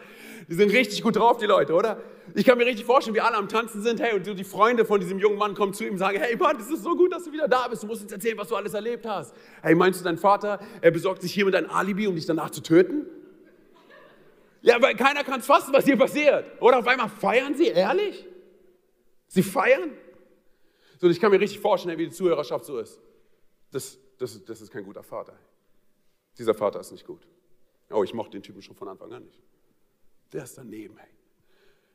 Die sind richtig gut drauf, die Leute, oder? Ich kann mir richtig vorstellen, wie alle am Tanzen sind. Hey, und die Freunde von diesem jungen Mann kommen zu ihm und sagen: Hey, Mann, es ist so gut, dass du wieder da bist. Du musst uns erzählen, was du alles erlebt hast. Hey, meinst du, dein Vater, er besorgt sich hiermit ein Alibi, um dich danach zu töten? Ja, weil keiner kann es fassen, was hier passiert. Oder auf einmal feiern sie, ehrlich? Sie feiern? So, ich kann mir richtig vorstellen, wie die Zuhörerschaft so ist. Das, das, das ist kein guter Vater. Dieser Vater ist nicht gut. Oh, ich mochte den Typen schon von Anfang an nicht. Der ist daneben, hey.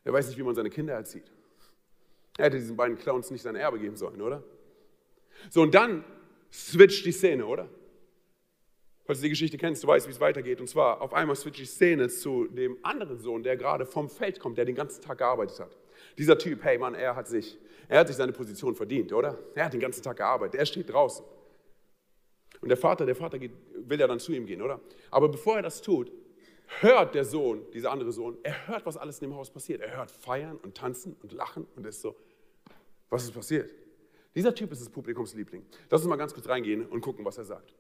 Er weiß nicht, wie man seine Kinder erzieht. Er hätte diesen beiden Clowns nicht sein Erbe geben sollen, oder? So, und dann switcht die Szene, oder? Falls du die Geschichte kennst, du weißt, wie es weitergeht. Und zwar, auf einmal switcht die Szene zu dem anderen Sohn, der gerade vom Feld kommt, der den ganzen Tag gearbeitet hat. Dieser Typ, hey Mann, er hat sich, er hat sich seine Position verdient, oder? Er hat den ganzen Tag gearbeitet, er steht draußen. Und der Vater, der Vater geht, will ja dann zu ihm gehen, oder? Aber bevor er das tut, hört der Sohn, dieser andere Sohn, er hört, was alles in dem Haus passiert. Er hört feiern und tanzen und lachen und ist so, was ist passiert? Dieser Typ ist das Publikumsliebling. Lass uns mal ganz kurz reingehen und gucken, was er sagt.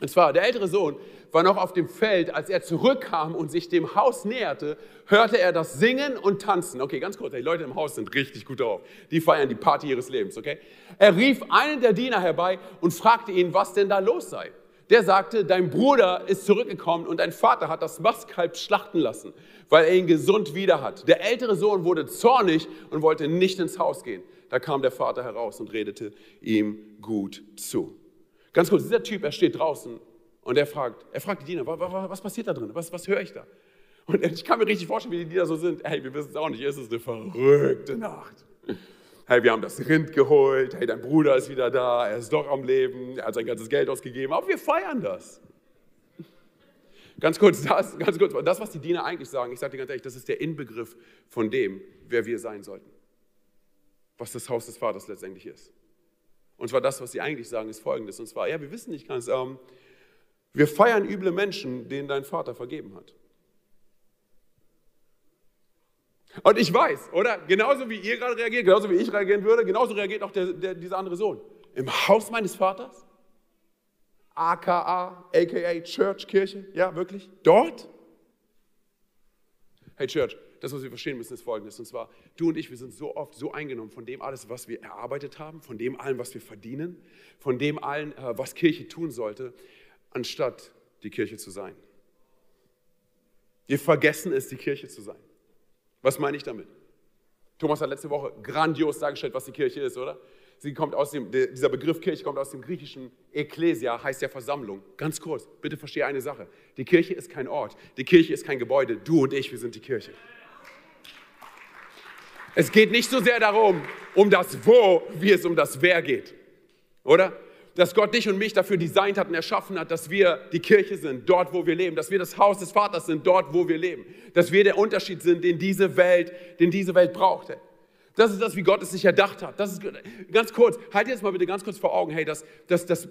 Und zwar, der ältere Sohn war noch auf dem Feld, als er zurückkam und sich dem Haus näherte, hörte er das Singen und Tanzen. Okay, ganz kurz, die Leute im Haus sind richtig gut drauf. Die feiern die Party ihres Lebens, okay? Er rief einen der Diener herbei und fragte ihn, was denn da los sei. Der sagte, dein Bruder ist zurückgekommen und dein Vater hat das Mastkalb schlachten lassen, weil er ihn gesund wieder hat. Der ältere Sohn wurde zornig und wollte nicht ins Haus gehen. Da kam der Vater heraus und redete ihm gut zu. Ganz kurz, dieser Typ, er steht draußen und er fragt, er fragt die Diener, was, passiert da drin? Was, was höre ich da? Und ich kann mir richtig vorstellen, wie die Diener so sind. Hey, wir wissen es auch nicht, es ist eine verrückte Nacht hey, wir haben das Rind geholt, hey, dein Bruder ist wieder da, er ist doch am Leben, er hat sein ganzes Geld ausgegeben, aber wir feiern das. Ganz kurz, das, ganz kurz, das, was die Diener eigentlich sagen, ich sage dir ganz ehrlich, das ist der Inbegriff von dem, wer wir sein sollten. Was das Haus des Vaters letztendlich ist. Und zwar das, was sie eigentlich sagen, ist folgendes. Und zwar, ja, wir wissen nicht ganz, ähm, wir feiern üble Menschen, denen dein Vater vergeben hat. Und ich weiß, oder? Genauso wie ihr gerade reagiert, genauso wie ich reagieren würde, genauso reagiert auch der, der, dieser andere Sohn. Im Haus meines Vaters, aka, aka Church, Kirche, ja, wirklich? Dort? Hey Church, das, was wir verstehen müssen, ist folgendes. Und zwar, du und ich, wir sind so oft so eingenommen von dem alles, was wir erarbeitet haben, von dem allen, was wir verdienen, von dem allen, äh, was Kirche tun sollte, anstatt die Kirche zu sein. Wir vergessen es, die Kirche zu sein. Was meine ich damit? Thomas hat letzte Woche grandios dargestellt, was die Kirche ist, oder? Sie kommt aus dem, dieser Begriff Kirche kommt aus dem griechischen Ekklesia, heißt ja Versammlung. Ganz kurz, bitte verstehe eine Sache. Die Kirche ist kein Ort, die Kirche ist kein Gebäude. Du und ich, wir sind die Kirche. Es geht nicht so sehr darum, um das Wo, wie es um das Wer geht. Oder? Dass Gott dich und mich dafür designt hat und erschaffen hat, dass wir die Kirche sind, dort, wo wir leben, dass wir das Haus des Vaters sind, dort, wo wir leben, dass wir der Unterschied sind, den diese Welt, den diese Welt braucht. Das ist das, wie Gott es sich erdacht hat. Das ist ganz kurz, halt das mal bitte ganz kurz vor Augen. Hey, das, das, das,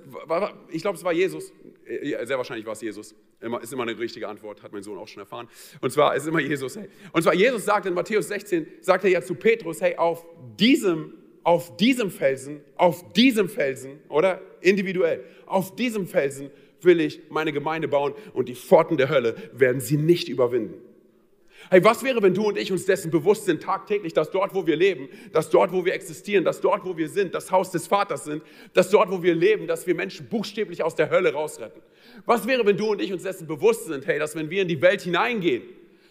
ich glaube, es war Jesus. Sehr wahrscheinlich war es Jesus. Immer, ist immer eine richtige Antwort, hat mein Sohn auch schon erfahren. Und zwar ist immer Jesus. Hey. Und zwar Jesus sagt in Matthäus 16, sagt er ja zu Petrus, hey, auf diesem auf diesem Felsen, auf diesem Felsen, oder individuell, auf diesem Felsen will ich meine Gemeinde bauen und die Pforten der Hölle werden sie nicht überwinden. Hey, was wäre, wenn du und ich uns dessen bewusst sind, tagtäglich, dass dort, wo wir leben, dass dort, wo wir existieren, dass dort, wo wir sind, das Haus des Vaters sind, dass dort, wo wir leben, dass wir Menschen buchstäblich aus der Hölle rausretten? Was wäre, wenn du und ich uns dessen bewusst sind, hey, dass wenn wir in die Welt hineingehen,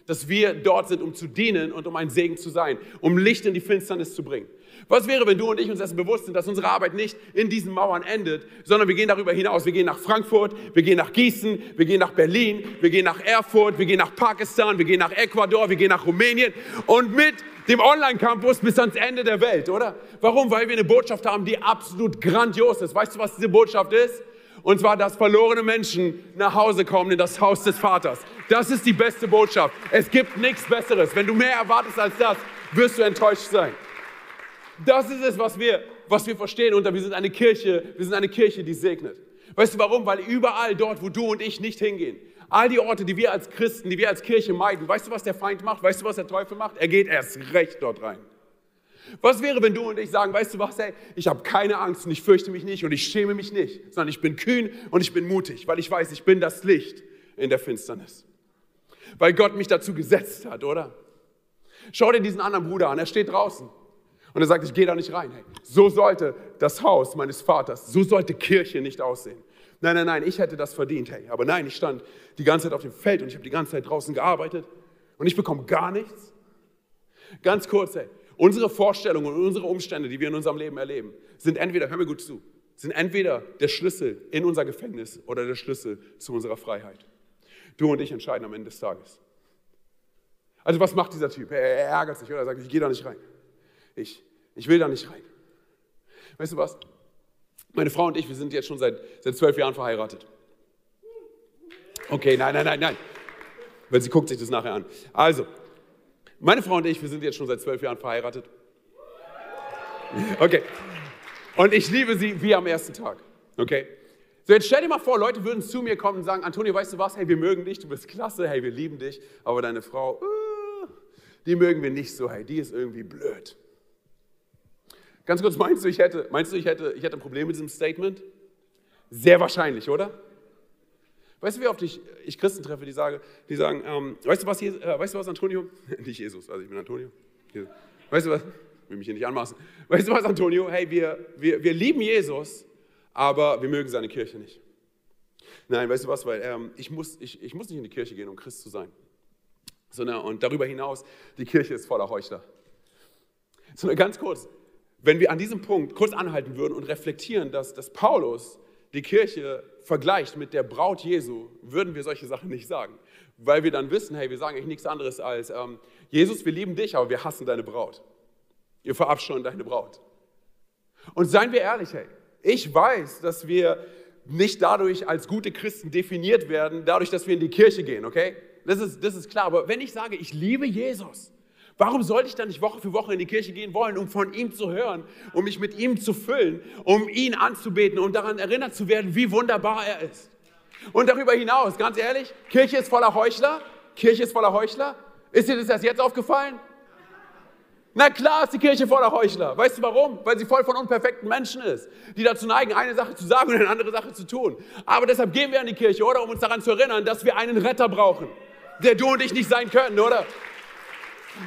dass wir dort sind, um zu dienen und um ein Segen zu sein, um Licht in die Finsternis zu bringen? Was wäre, wenn du und ich uns dessen bewusst sind, dass unsere Arbeit nicht in diesen Mauern endet, sondern wir gehen darüber hinaus. Wir gehen nach Frankfurt, wir gehen nach Gießen, wir gehen nach Berlin, wir gehen nach Erfurt, wir gehen nach Pakistan, wir gehen nach Ecuador, wir gehen nach Rumänien und mit dem Online-Campus bis ans Ende der Welt, oder? Warum? Weil wir eine Botschaft haben, die absolut grandios ist. Weißt du, was diese Botschaft ist? Und zwar, dass verlorene Menschen nach Hause kommen in das Haus des Vaters. Das ist die beste Botschaft. Es gibt nichts Besseres. Wenn du mehr erwartest als das, wirst du enttäuscht sein. Das ist es, was wir, was wir verstehen unter wir sind eine Kirche, wir sind eine Kirche, die segnet. Weißt du warum? Weil überall dort, wo du und ich nicht hingehen, all die Orte, die wir als Christen, die wir als Kirche meiden, weißt du, was der Feind macht? Weißt du, was der Teufel macht? Er geht erst recht dort rein. Was wäre, wenn du und ich sagen, weißt du was, hey, ich habe keine Angst und ich fürchte mich nicht und ich schäme mich nicht, sondern ich bin kühn und ich bin mutig, weil ich weiß, ich bin das Licht in der Finsternis. Weil Gott mich dazu gesetzt hat, oder? Schau dir diesen anderen Bruder an, er steht draußen. Und er sagt, ich gehe da nicht rein. Hey, so sollte das Haus meines Vaters, so sollte Kirche nicht aussehen. Nein, nein, nein, ich hätte das verdient. Hey, aber nein, ich stand die ganze Zeit auf dem Feld und ich habe die ganze Zeit draußen gearbeitet und ich bekomme gar nichts. Ganz kurz, hey, unsere Vorstellungen und unsere Umstände, die wir in unserem Leben erleben, sind entweder, hör mir gut zu, sind entweder der Schlüssel in unser Gefängnis oder der Schlüssel zu unserer Freiheit. Du und ich entscheiden am Ende des Tages. Also was macht dieser Typ? Er ärgert sich oder er sagt, ich gehe da nicht rein. Ich, ich will da nicht rein. Weißt du was? Meine Frau und ich, wir sind jetzt schon seit, seit zwölf Jahren verheiratet. Okay, nein, nein, nein, nein. Weil sie guckt sich das nachher an. Also, meine Frau und ich, wir sind jetzt schon seit zwölf Jahren verheiratet. Okay. Und ich liebe sie wie am ersten Tag. Okay? So, jetzt stell dir mal vor, Leute würden zu mir kommen und sagen: Antonio, weißt du was? Hey, wir mögen dich, du bist klasse, hey, wir lieben dich, aber deine Frau, uh, die mögen wir nicht so, hey, die ist irgendwie blöd. Ganz kurz, meinst du, ich hätte, meinst du, ich hätte, ich hätte ein Problem mit diesem Statement? Sehr wahrscheinlich, oder? Weißt du, wie oft ich, ich Christen treffe, die, sage, die sagen, ähm, weißt, du was, äh, weißt du was, Antonio? nicht Jesus, also ich bin Antonio. Weißt du was? Ich will mich hier nicht anmaßen. Weißt du was, Antonio? Hey, wir, wir, wir lieben Jesus, aber wir mögen seine Kirche nicht. Nein, weißt du was, weil ähm, ich, muss, ich, ich muss nicht in die Kirche gehen, um Christ zu sein. Sondern, und darüber hinaus, die Kirche ist voller Heuchler. Sondern ganz kurz, wenn wir an diesem Punkt kurz anhalten würden und reflektieren, dass, dass Paulus die Kirche vergleicht mit der Braut Jesu, würden wir solche Sachen nicht sagen. Weil wir dann wissen, hey, wir sagen eigentlich nichts anderes als, ähm, Jesus, wir lieben dich, aber wir hassen deine Braut. Wir verabscheuen deine Braut. Und seien wir ehrlich, hey, ich weiß, dass wir nicht dadurch als gute Christen definiert werden, dadurch, dass wir in die Kirche gehen, okay? Das ist, das ist klar. Aber wenn ich sage, ich liebe Jesus, Warum sollte ich dann nicht Woche für Woche in die Kirche gehen wollen, um von ihm zu hören, um mich mit ihm zu füllen, um ihn anzubeten und daran erinnert zu werden, wie wunderbar er ist? Und darüber hinaus, ganz ehrlich, Kirche ist voller Heuchler. Kirche ist voller Heuchler. Ist dir das erst jetzt aufgefallen? Na klar ist die Kirche voller Heuchler. Weißt du warum? Weil sie voll von unperfekten Menschen ist, die dazu neigen, eine Sache zu sagen und eine andere Sache zu tun. Aber deshalb gehen wir in die Kirche, oder? Um uns daran zu erinnern, dass wir einen Retter brauchen, der du und ich nicht sein können, oder?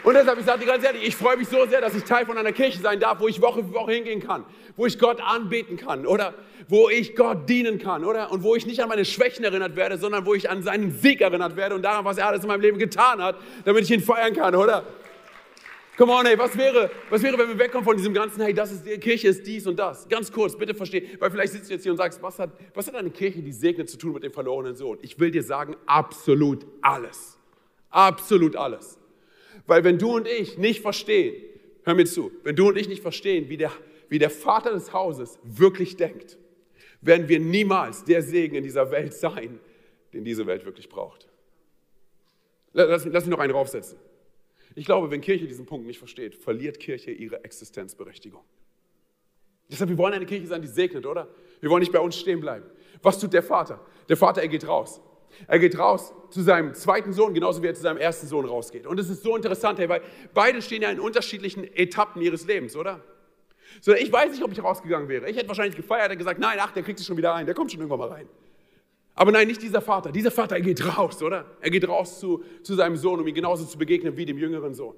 Und deshalb, ich sage dir ganz ehrlich, ich freue mich so sehr, dass ich Teil von einer Kirche sein darf, wo ich Woche für Woche hingehen kann, wo ich Gott anbeten kann oder wo ich Gott dienen kann, oder? Und wo ich nicht an meine Schwächen erinnert werde, sondern wo ich an seinen Sieg erinnert werde und daran, was er alles in meinem Leben getan hat, damit ich ihn feiern kann, oder? Come on, hey, was wäre, was wäre, wenn wir wegkommen von diesem ganzen, hey, das ist, die Kirche ist dies und das. Ganz kurz, bitte versteh, weil vielleicht sitzt du jetzt hier und sagst, was hat, was hat eine Kirche, die segnet, zu tun mit dem verlorenen Sohn? Ich will dir sagen, absolut alles. Absolut alles. Weil wenn du und ich nicht verstehen, hör mir zu, wenn du und ich nicht verstehen, wie der, wie der Vater des Hauses wirklich denkt, werden wir niemals der Segen in dieser Welt sein, den diese Welt wirklich braucht. Lass, lass mich noch einen draufsetzen. Ich glaube, wenn Kirche diesen Punkt nicht versteht, verliert Kirche ihre Existenzberechtigung. Deshalb, wir wollen eine Kirche sein, die segnet, oder? Wir wollen nicht bei uns stehen bleiben. Was tut der Vater? Der Vater, er geht raus. Er geht raus zu seinem zweiten Sohn, genauso wie er zu seinem ersten Sohn rausgeht. Und es ist so interessant, weil beide stehen ja in unterschiedlichen Etappen ihres Lebens, oder? So, ich weiß nicht, ob ich rausgegangen wäre. Ich hätte wahrscheinlich gefeiert und gesagt, nein, ach, der kriegt sich schon wieder ein, der kommt schon irgendwann mal rein. Aber nein, nicht dieser Vater. Dieser Vater, er geht raus, oder? Er geht raus zu, zu seinem Sohn, um ihm genauso zu begegnen wie dem jüngeren Sohn.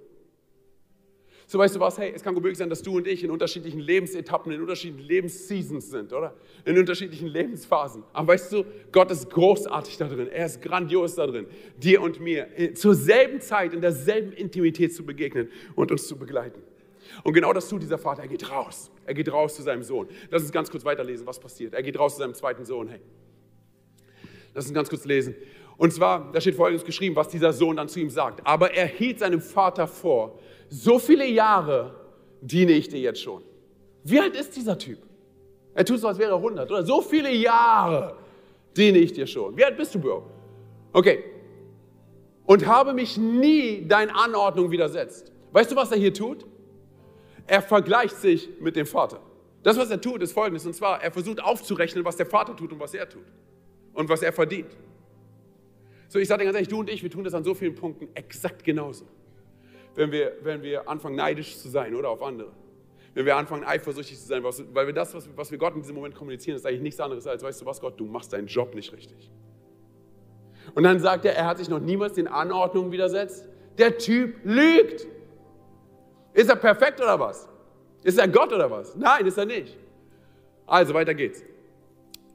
So weißt du was, hey, es kann gut möglich sein, dass du und ich in unterschiedlichen Lebensetappen, in unterschiedlichen Lebensseasons sind, oder? In unterschiedlichen Lebensphasen. Aber weißt du, Gott ist großartig da drin. Er ist grandios da drin, dir und mir zur selben Zeit, in derselben Intimität zu begegnen und uns zu begleiten. Und genau das tut dieser Vater. Er geht raus. Er geht raus zu seinem Sohn. Lass uns ganz kurz weiterlesen, was passiert. Er geht raus zu seinem zweiten Sohn. Hey, lass uns ganz kurz lesen. Und zwar, da steht folgendes geschrieben, was dieser Sohn dann zu ihm sagt. Aber er hielt seinem Vater vor, so viele Jahre diene ich dir jetzt schon. Wie alt ist dieser Typ? Er tut so, als wäre er 100, oder? So viele Jahre diene ich dir schon. Wie alt bist du, Bro? Okay. Und habe mich nie deinen Anordnungen widersetzt. Weißt du, was er hier tut? Er vergleicht sich mit dem Vater. Das, was er tut, ist folgendes. Und zwar, er versucht aufzurechnen, was der Vater tut und was er tut. Und was er verdient. So, ich sage dir ganz ehrlich, du und ich, wir tun das an so vielen Punkten exakt genauso wenn wir, wenn wir anfangen, neidisch zu sein oder auf andere. Wenn wir anfangen, eifersüchtig zu sein, weil wir das, was, was wir Gott in diesem Moment kommunizieren, ist eigentlich nichts anderes als, weißt du was, Gott, du machst deinen Job nicht richtig. Und dann sagt er, er hat sich noch niemals den Anordnungen widersetzt. Der Typ lügt. Ist er perfekt oder was? Ist er Gott oder was? Nein, ist er nicht. Also weiter geht's.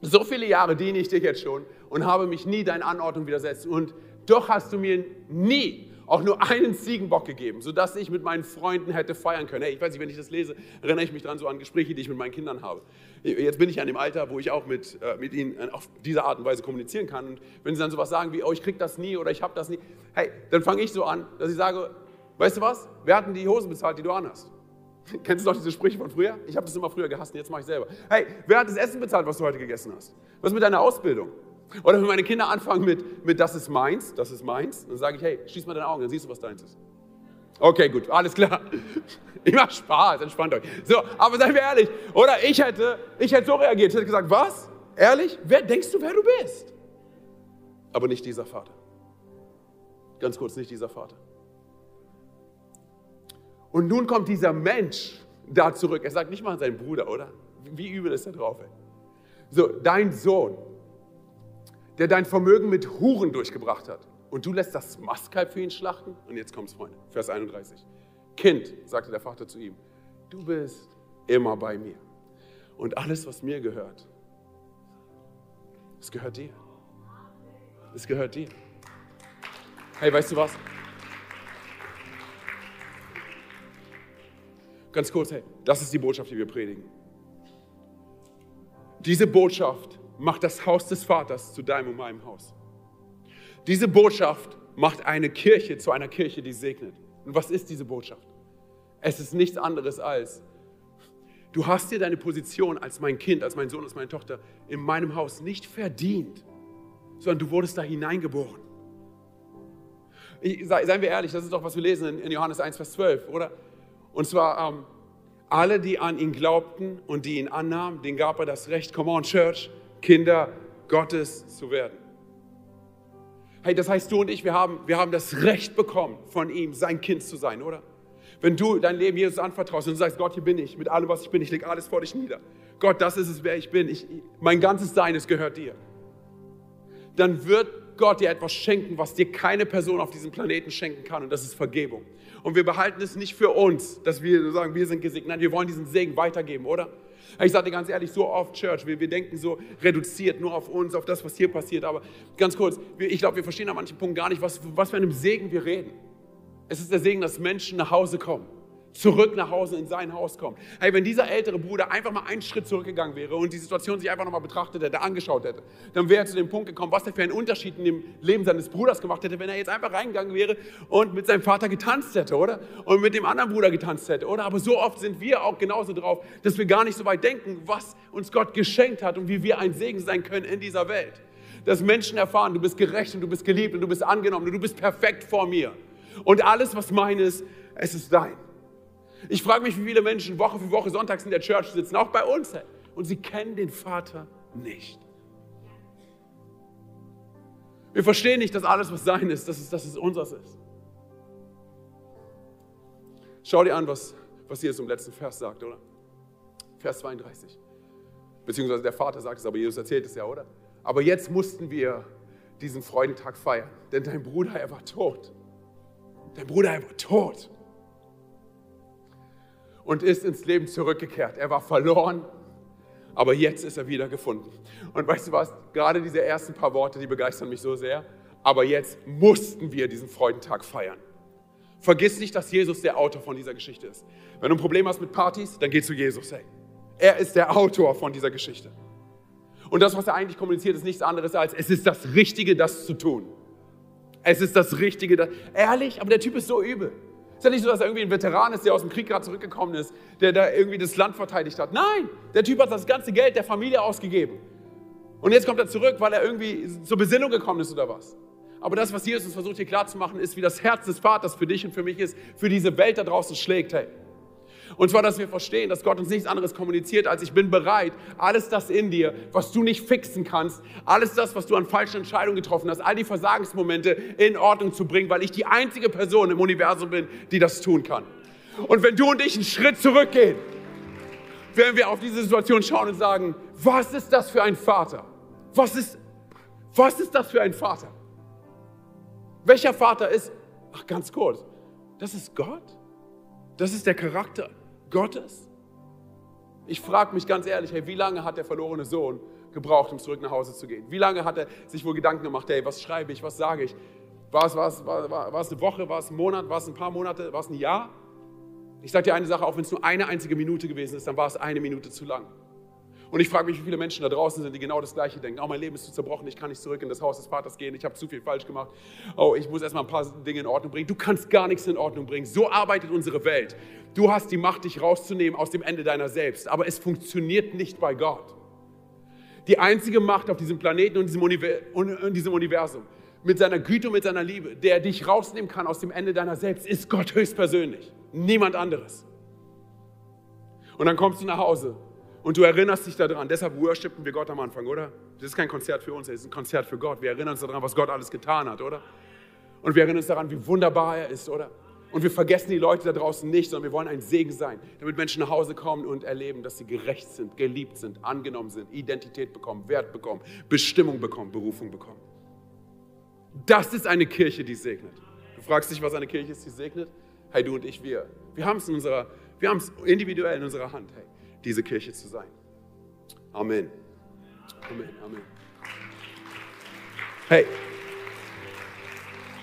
So viele Jahre diene ich dir jetzt schon und habe mich nie deinen Anordnungen widersetzt. Und doch hast du mir nie auch nur einen Ziegenbock gegeben, sodass ich mit meinen Freunden hätte feiern können. Hey, ich weiß nicht, wenn ich das lese, erinnere ich mich daran so an Gespräche, die ich mit meinen Kindern habe. Jetzt bin ich an dem Alter, wo ich auch mit, äh, mit ihnen auf diese Art und Weise kommunizieren kann. Und wenn sie dann sowas sagen wie, oh, ich krieg das nie oder ich habe das nie, hey, dann fange ich so an, dass ich sage, weißt du was, wer hat denn die Hosen bezahlt, die du anhast? Kennst du noch diese Sprüche von früher? Ich habe das immer früher gehasst und jetzt mache ich selber. Hey, wer hat das Essen bezahlt, was du heute gegessen hast? Was ist mit deiner Ausbildung? Oder wenn meine Kinder anfangen mit, mit das ist meins, das ist meins, dann sage ich, hey, schließ mal deine Augen, dann siehst du, was deins ist. Okay, gut, alles klar. Ich mache Spaß, entspannt euch. So, aber seien wir ehrlich, oder ich hätte, ich hätte so reagiert, ich hätte gesagt, was? Ehrlich? Wer denkst du, wer du bist? Aber nicht dieser Vater. Ganz kurz, nicht dieser Vater. Und nun kommt dieser Mensch da zurück. Er sagt nicht mal an seinen Bruder, oder? Wie übel ist er drauf, ey? So, dein Sohn, der dein Vermögen mit Huren durchgebracht hat. Und du lässt das Mastkalb für ihn schlachten? Und jetzt kommt's, Freunde. Vers 31. Kind, sagte der Vater zu ihm, du bist immer bei mir. Und alles, was mir gehört, es gehört dir. Es gehört dir. Hey, weißt du was? Ganz kurz, hey, das ist die Botschaft, die wir predigen. Diese Botschaft macht das Haus des Vaters zu deinem und meinem Haus. Diese Botschaft macht eine Kirche zu einer Kirche, die segnet. Und was ist diese Botschaft? Es ist nichts anderes als, du hast dir deine Position als mein Kind, als mein Sohn, als meine Tochter in meinem Haus nicht verdient, sondern du wurdest da hineingeboren. Ich, seien wir ehrlich, das ist doch, was wir lesen in Johannes 1, Vers 12, oder? Und zwar, ähm, alle, die an ihn glaubten und die ihn annahmen, denen gab er das Recht, come on, Church, Kinder Gottes zu werden. Hey, das heißt, du und ich, wir haben, wir haben das Recht bekommen, von ihm sein Kind zu sein, oder? Wenn du dein Leben Jesus anvertraust und sagst, Gott, hier bin ich, mit allem, was ich bin, ich lege alles vor dich nieder. Gott, das ist es, wer ich bin. Ich, mein ganzes Sein, es gehört dir. Dann wird Gott dir etwas schenken, was dir keine Person auf diesem Planeten schenken kann, und das ist Vergebung. Und wir behalten es nicht für uns, dass wir sagen, wir sind gesegnet. Nein, wir wollen diesen Segen weitergeben, oder? Ich sage dir ganz ehrlich, so oft Church, wir, wir denken so reduziert nur auf uns, auf das, was hier passiert. Aber ganz kurz, ich glaube, wir verstehen an manchen Punkten gar nicht, was, was für einem Segen wir reden. Es ist der Segen, dass Menschen nach Hause kommen zurück nach Hause in sein Haus kommt. Hey, wenn dieser ältere Bruder einfach mal einen Schritt zurückgegangen wäre und die Situation sich einfach nochmal betrachtet hätte, angeschaut hätte, dann wäre er zu dem Punkt gekommen, was er für einen Unterschied in dem Leben seines Bruders gemacht hätte, wenn er jetzt einfach reingegangen wäre und mit seinem Vater getanzt hätte, oder? Und mit dem anderen Bruder getanzt hätte, oder? Aber so oft sind wir auch genauso drauf, dass wir gar nicht so weit denken, was uns Gott geschenkt hat und wie wir ein Segen sein können in dieser Welt. Dass Menschen erfahren, du bist gerecht und du bist geliebt und du bist angenommen und du bist perfekt vor mir. Und alles, was mein ist, es ist dein. Ich frage mich, wie viele Menschen Woche für Woche sonntags in der Church sitzen, auch bei uns, und sie kennen den Vater nicht. Wir verstehen nicht, dass alles, was sein ist, dass es, dass es unseres ist. Schau dir an, was, was Jesus im letzten Vers sagt, oder? Vers 32. Beziehungsweise der Vater sagt es, aber Jesus erzählt es ja, oder? Aber jetzt mussten wir diesen Freudentag feiern, denn dein Bruder, er war tot. Dein Bruder, er war tot und ist ins Leben zurückgekehrt. Er war verloren, aber jetzt ist er wieder gefunden. Und weißt du was? Gerade diese ersten paar Worte, die begeistern mich so sehr. Aber jetzt mussten wir diesen Freudentag feiern. Vergiss nicht, dass Jesus der Autor von dieser Geschichte ist. Wenn du ein Problem hast mit Partys, dann geh zu Jesus. Hey. Er ist der Autor von dieser Geschichte. Und das, was er eigentlich kommuniziert, ist nichts anderes als, es ist das Richtige, das zu tun. Es ist das Richtige, das... Ehrlich, aber der Typ ist so übel. Ist ja nicht so, dass er irgendwie ein Veteran ist, der aus dem Krieg gerade zurückgekommen ist, der da irgendwie das Land verteidigt hat. Nein, der Typ hat das ganze Geld der Familie ausgegeben. Und jetzt kommt er zurück, weil er irgendwie zur Besinnung gekommen ist oder was. Aber das, was Jesus versucht hier klarzumachen, ist, wie das Herz des Vaters für dich und für mich ist, für diese Welt da draußen schlägt. Hey. Und zwar, dass wir verstehen, dass Gott uns nichts anderes kommuniziert, als ich bin bereit, alles das in dir, was du nicht fixen kannst, alles das, was du an falschen Entscheidungen getroffen hast, all die Versagensmomente in Ordnung zu bringen, weil ich die einzige Person im Universum bin, die das tun kann. Und wenn du und ich einen Schritt zurückgehen, werden wir auf diese Situation schauen und sagen, was ist das für ein Vater? Was ist, was ist das für ein Vater? Welcher Vater ist, ach ganz kurz, das ist Gott? Das ist der Charakter Gottes? Ich frage mich ganz ehrlich, hey, wie lange hat der verlorene Sohn gebraucht, um zurück nach Hause zu gehen? Wie lange hat er sich wohl Gedanken gemacht, hey, was schreibe ich, was sage ich? War es, war, es, war, war, war es eine Woche, war es ein Monat, war es ein paar Monate, war es ein Jahr? Ich sage dir eine Sache, auch wenn es nur eine einzige Minute gewesen ist, dann war es eine Minute zu lang. Und ich frage mich, wie viele Menschen da draußen sind, die genau das Gleiche denken. Oh, mein Leben ist zu zerbrochen, ich kann nicht zurück in das Haus des Vaters gehen, ich habe zu viel falsch gemacht. Oh, ich muss erstmal ein paar Dinge in Ordnung bringen. Du kannst gar nichts in Ordnung bringen. So arbeitet unsere Welt. Du hast die Macht, dich rauszunehmen aus dem Ende deiner selbst. Aber es funktioniert nicht bei Gott. Die einzige Macht auf diesem Planeten und in diesem Universum, mit seiner Güte und mit seiner Liebe, der dich rausnehmen kann aus dem Ende deiner selbst, ist Gott höchstpersönlich. Niemand anderes. Und dann kommst du nach Hause und du erinnerst dich daran, deshalb worshipen wir Gott am Anfang, oder? Das ist kein Konzert für uns, es ist ein Konzert für Gott. Wir erinnern uns daran, was Gott alles getan hat, oder? Und wir erinnern uns daran, wie wunderbar er ist, oder? Und wir vergessen die Leute da draußen nicht, sondern wir wollen ein Segen sein, damit Menschen nach Hause kommen und erleben, dass sie gerecht sind, geliebt sind, angenommen sind, Identität bekommen, Wert bekommen, Bestimmung bekommen, Berufung bekommen. Das ist eine Kirche, die segnet. Du fragst dich, was eine Kirche ist, die segnet? Hey, du und ich, wir. Wir haben es in unserer, wir haben es individuell in unserer Hand. Hey diese Kirche zu sein. Amen. Amen, Amen. Hey,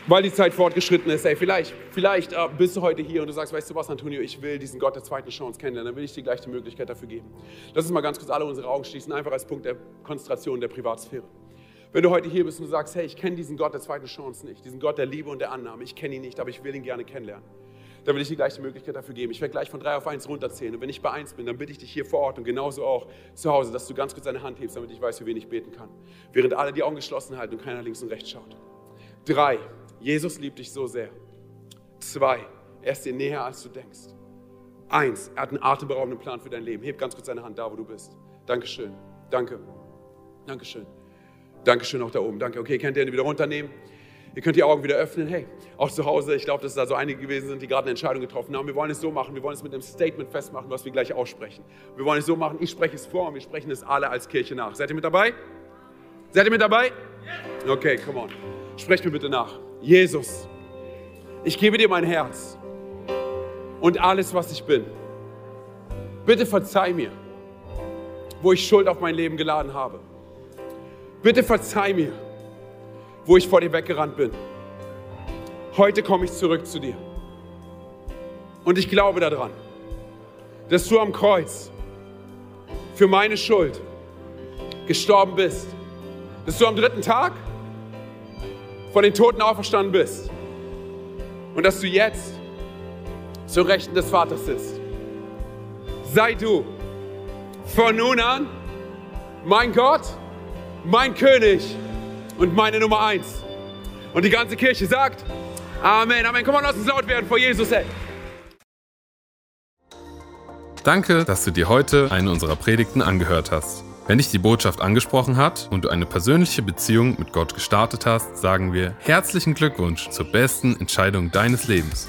weil die Zeit fortgeschritten ist, hey, vielleicht, vielleicht äh, bist du heute hier und du sagst, weißt du was, Antonio, ich will diesen Gott der zweiten Chance kennenlernen, dann will ich dir gleich die Möglichkeit dafür geben. Lass uns mal ganz kurz alle unsere Augen schließen, einfach als Punkt der Konzentration der Privatsphäre. Wenn du heute hier bist und du sagst, hey, ich kenne diesen Gott der zweiten Chance nicht, diesen Gott der Liebe und der Annahme, ich kenne ihn nicht, aber ich will ihn gerne kennenlernen dann will ich dir gleich die Möglichkeit dafür geben. Ich werde gleich von drei auf eins runterzählen. Und wenn ich bei eins bin, dann bitte ich dich hier vor Ort und genauso auch zu Hause, dass du ganz kurz deine Hand hebst, damit ich weiß, für wen ich beten kann. Während alle die Augen geschlossen halten und keiner links und rechts schaut. Drei, Jesus liebt dich so sehr. Zwei, er ist dir näher, als du denkst. Eins, er hat einen atemberaubenden Plan für dein Leben. Heb ganz kurz deine Hand da, wo du bist. Dankeschön. Danke. Dankeschön. Dankeschön auch da oben. Danke. Okay, könnt ihr wieder runternehmen? Ihr könnt die Augen wieder öffnen. Hey, auch zu Hause, ich glaube, dass da so einige gewesen sind, die gerade eine Entscheidung getroffen haben. Wir wollen es so machen, wir wollen es mit einem Statement festmachen, was wir gleich aussprechen. Wir wollen es so machen, ich spreche es vor und wir sprechen es alle als Kirche nach. Seid ihr mit dabei? Seid ihr mit dabei? Okay, come on. Sprecht mir bitte nach. Jesus, ich gebe dir mein Herz und alles, was ich bin. Bitte verzeih mir, wo ich Schuld auf mein Leben geladen habe. Bitte verzeih mir wo ich vor dir weggerannt bin. Heute komme ich zurück zu dir. Und ich glaube daran, dass du am Kreuz für meine Schuld gestorben bist. Dass du am dritten Tag von den Toten auferstanden bist. Und dass du jetzt zur Rechten des Vaters sitzt. Sei du von nun an mein Gott, mein König und meine Nummer eins. Und die ganze Kirche sagt, Amen, Amen. Komm mal, lass uns laut werden vor Jesus, ey. Danke, dass du dir heute eine unserer Predigten angehört hast. Wenn dich die Botschaft angesprochen hat und du eine persönliche Beziehung mit Gott gestartet hast, sagen wir herzlichen Glückwunsch zur besten Entscheidung deines Lebens.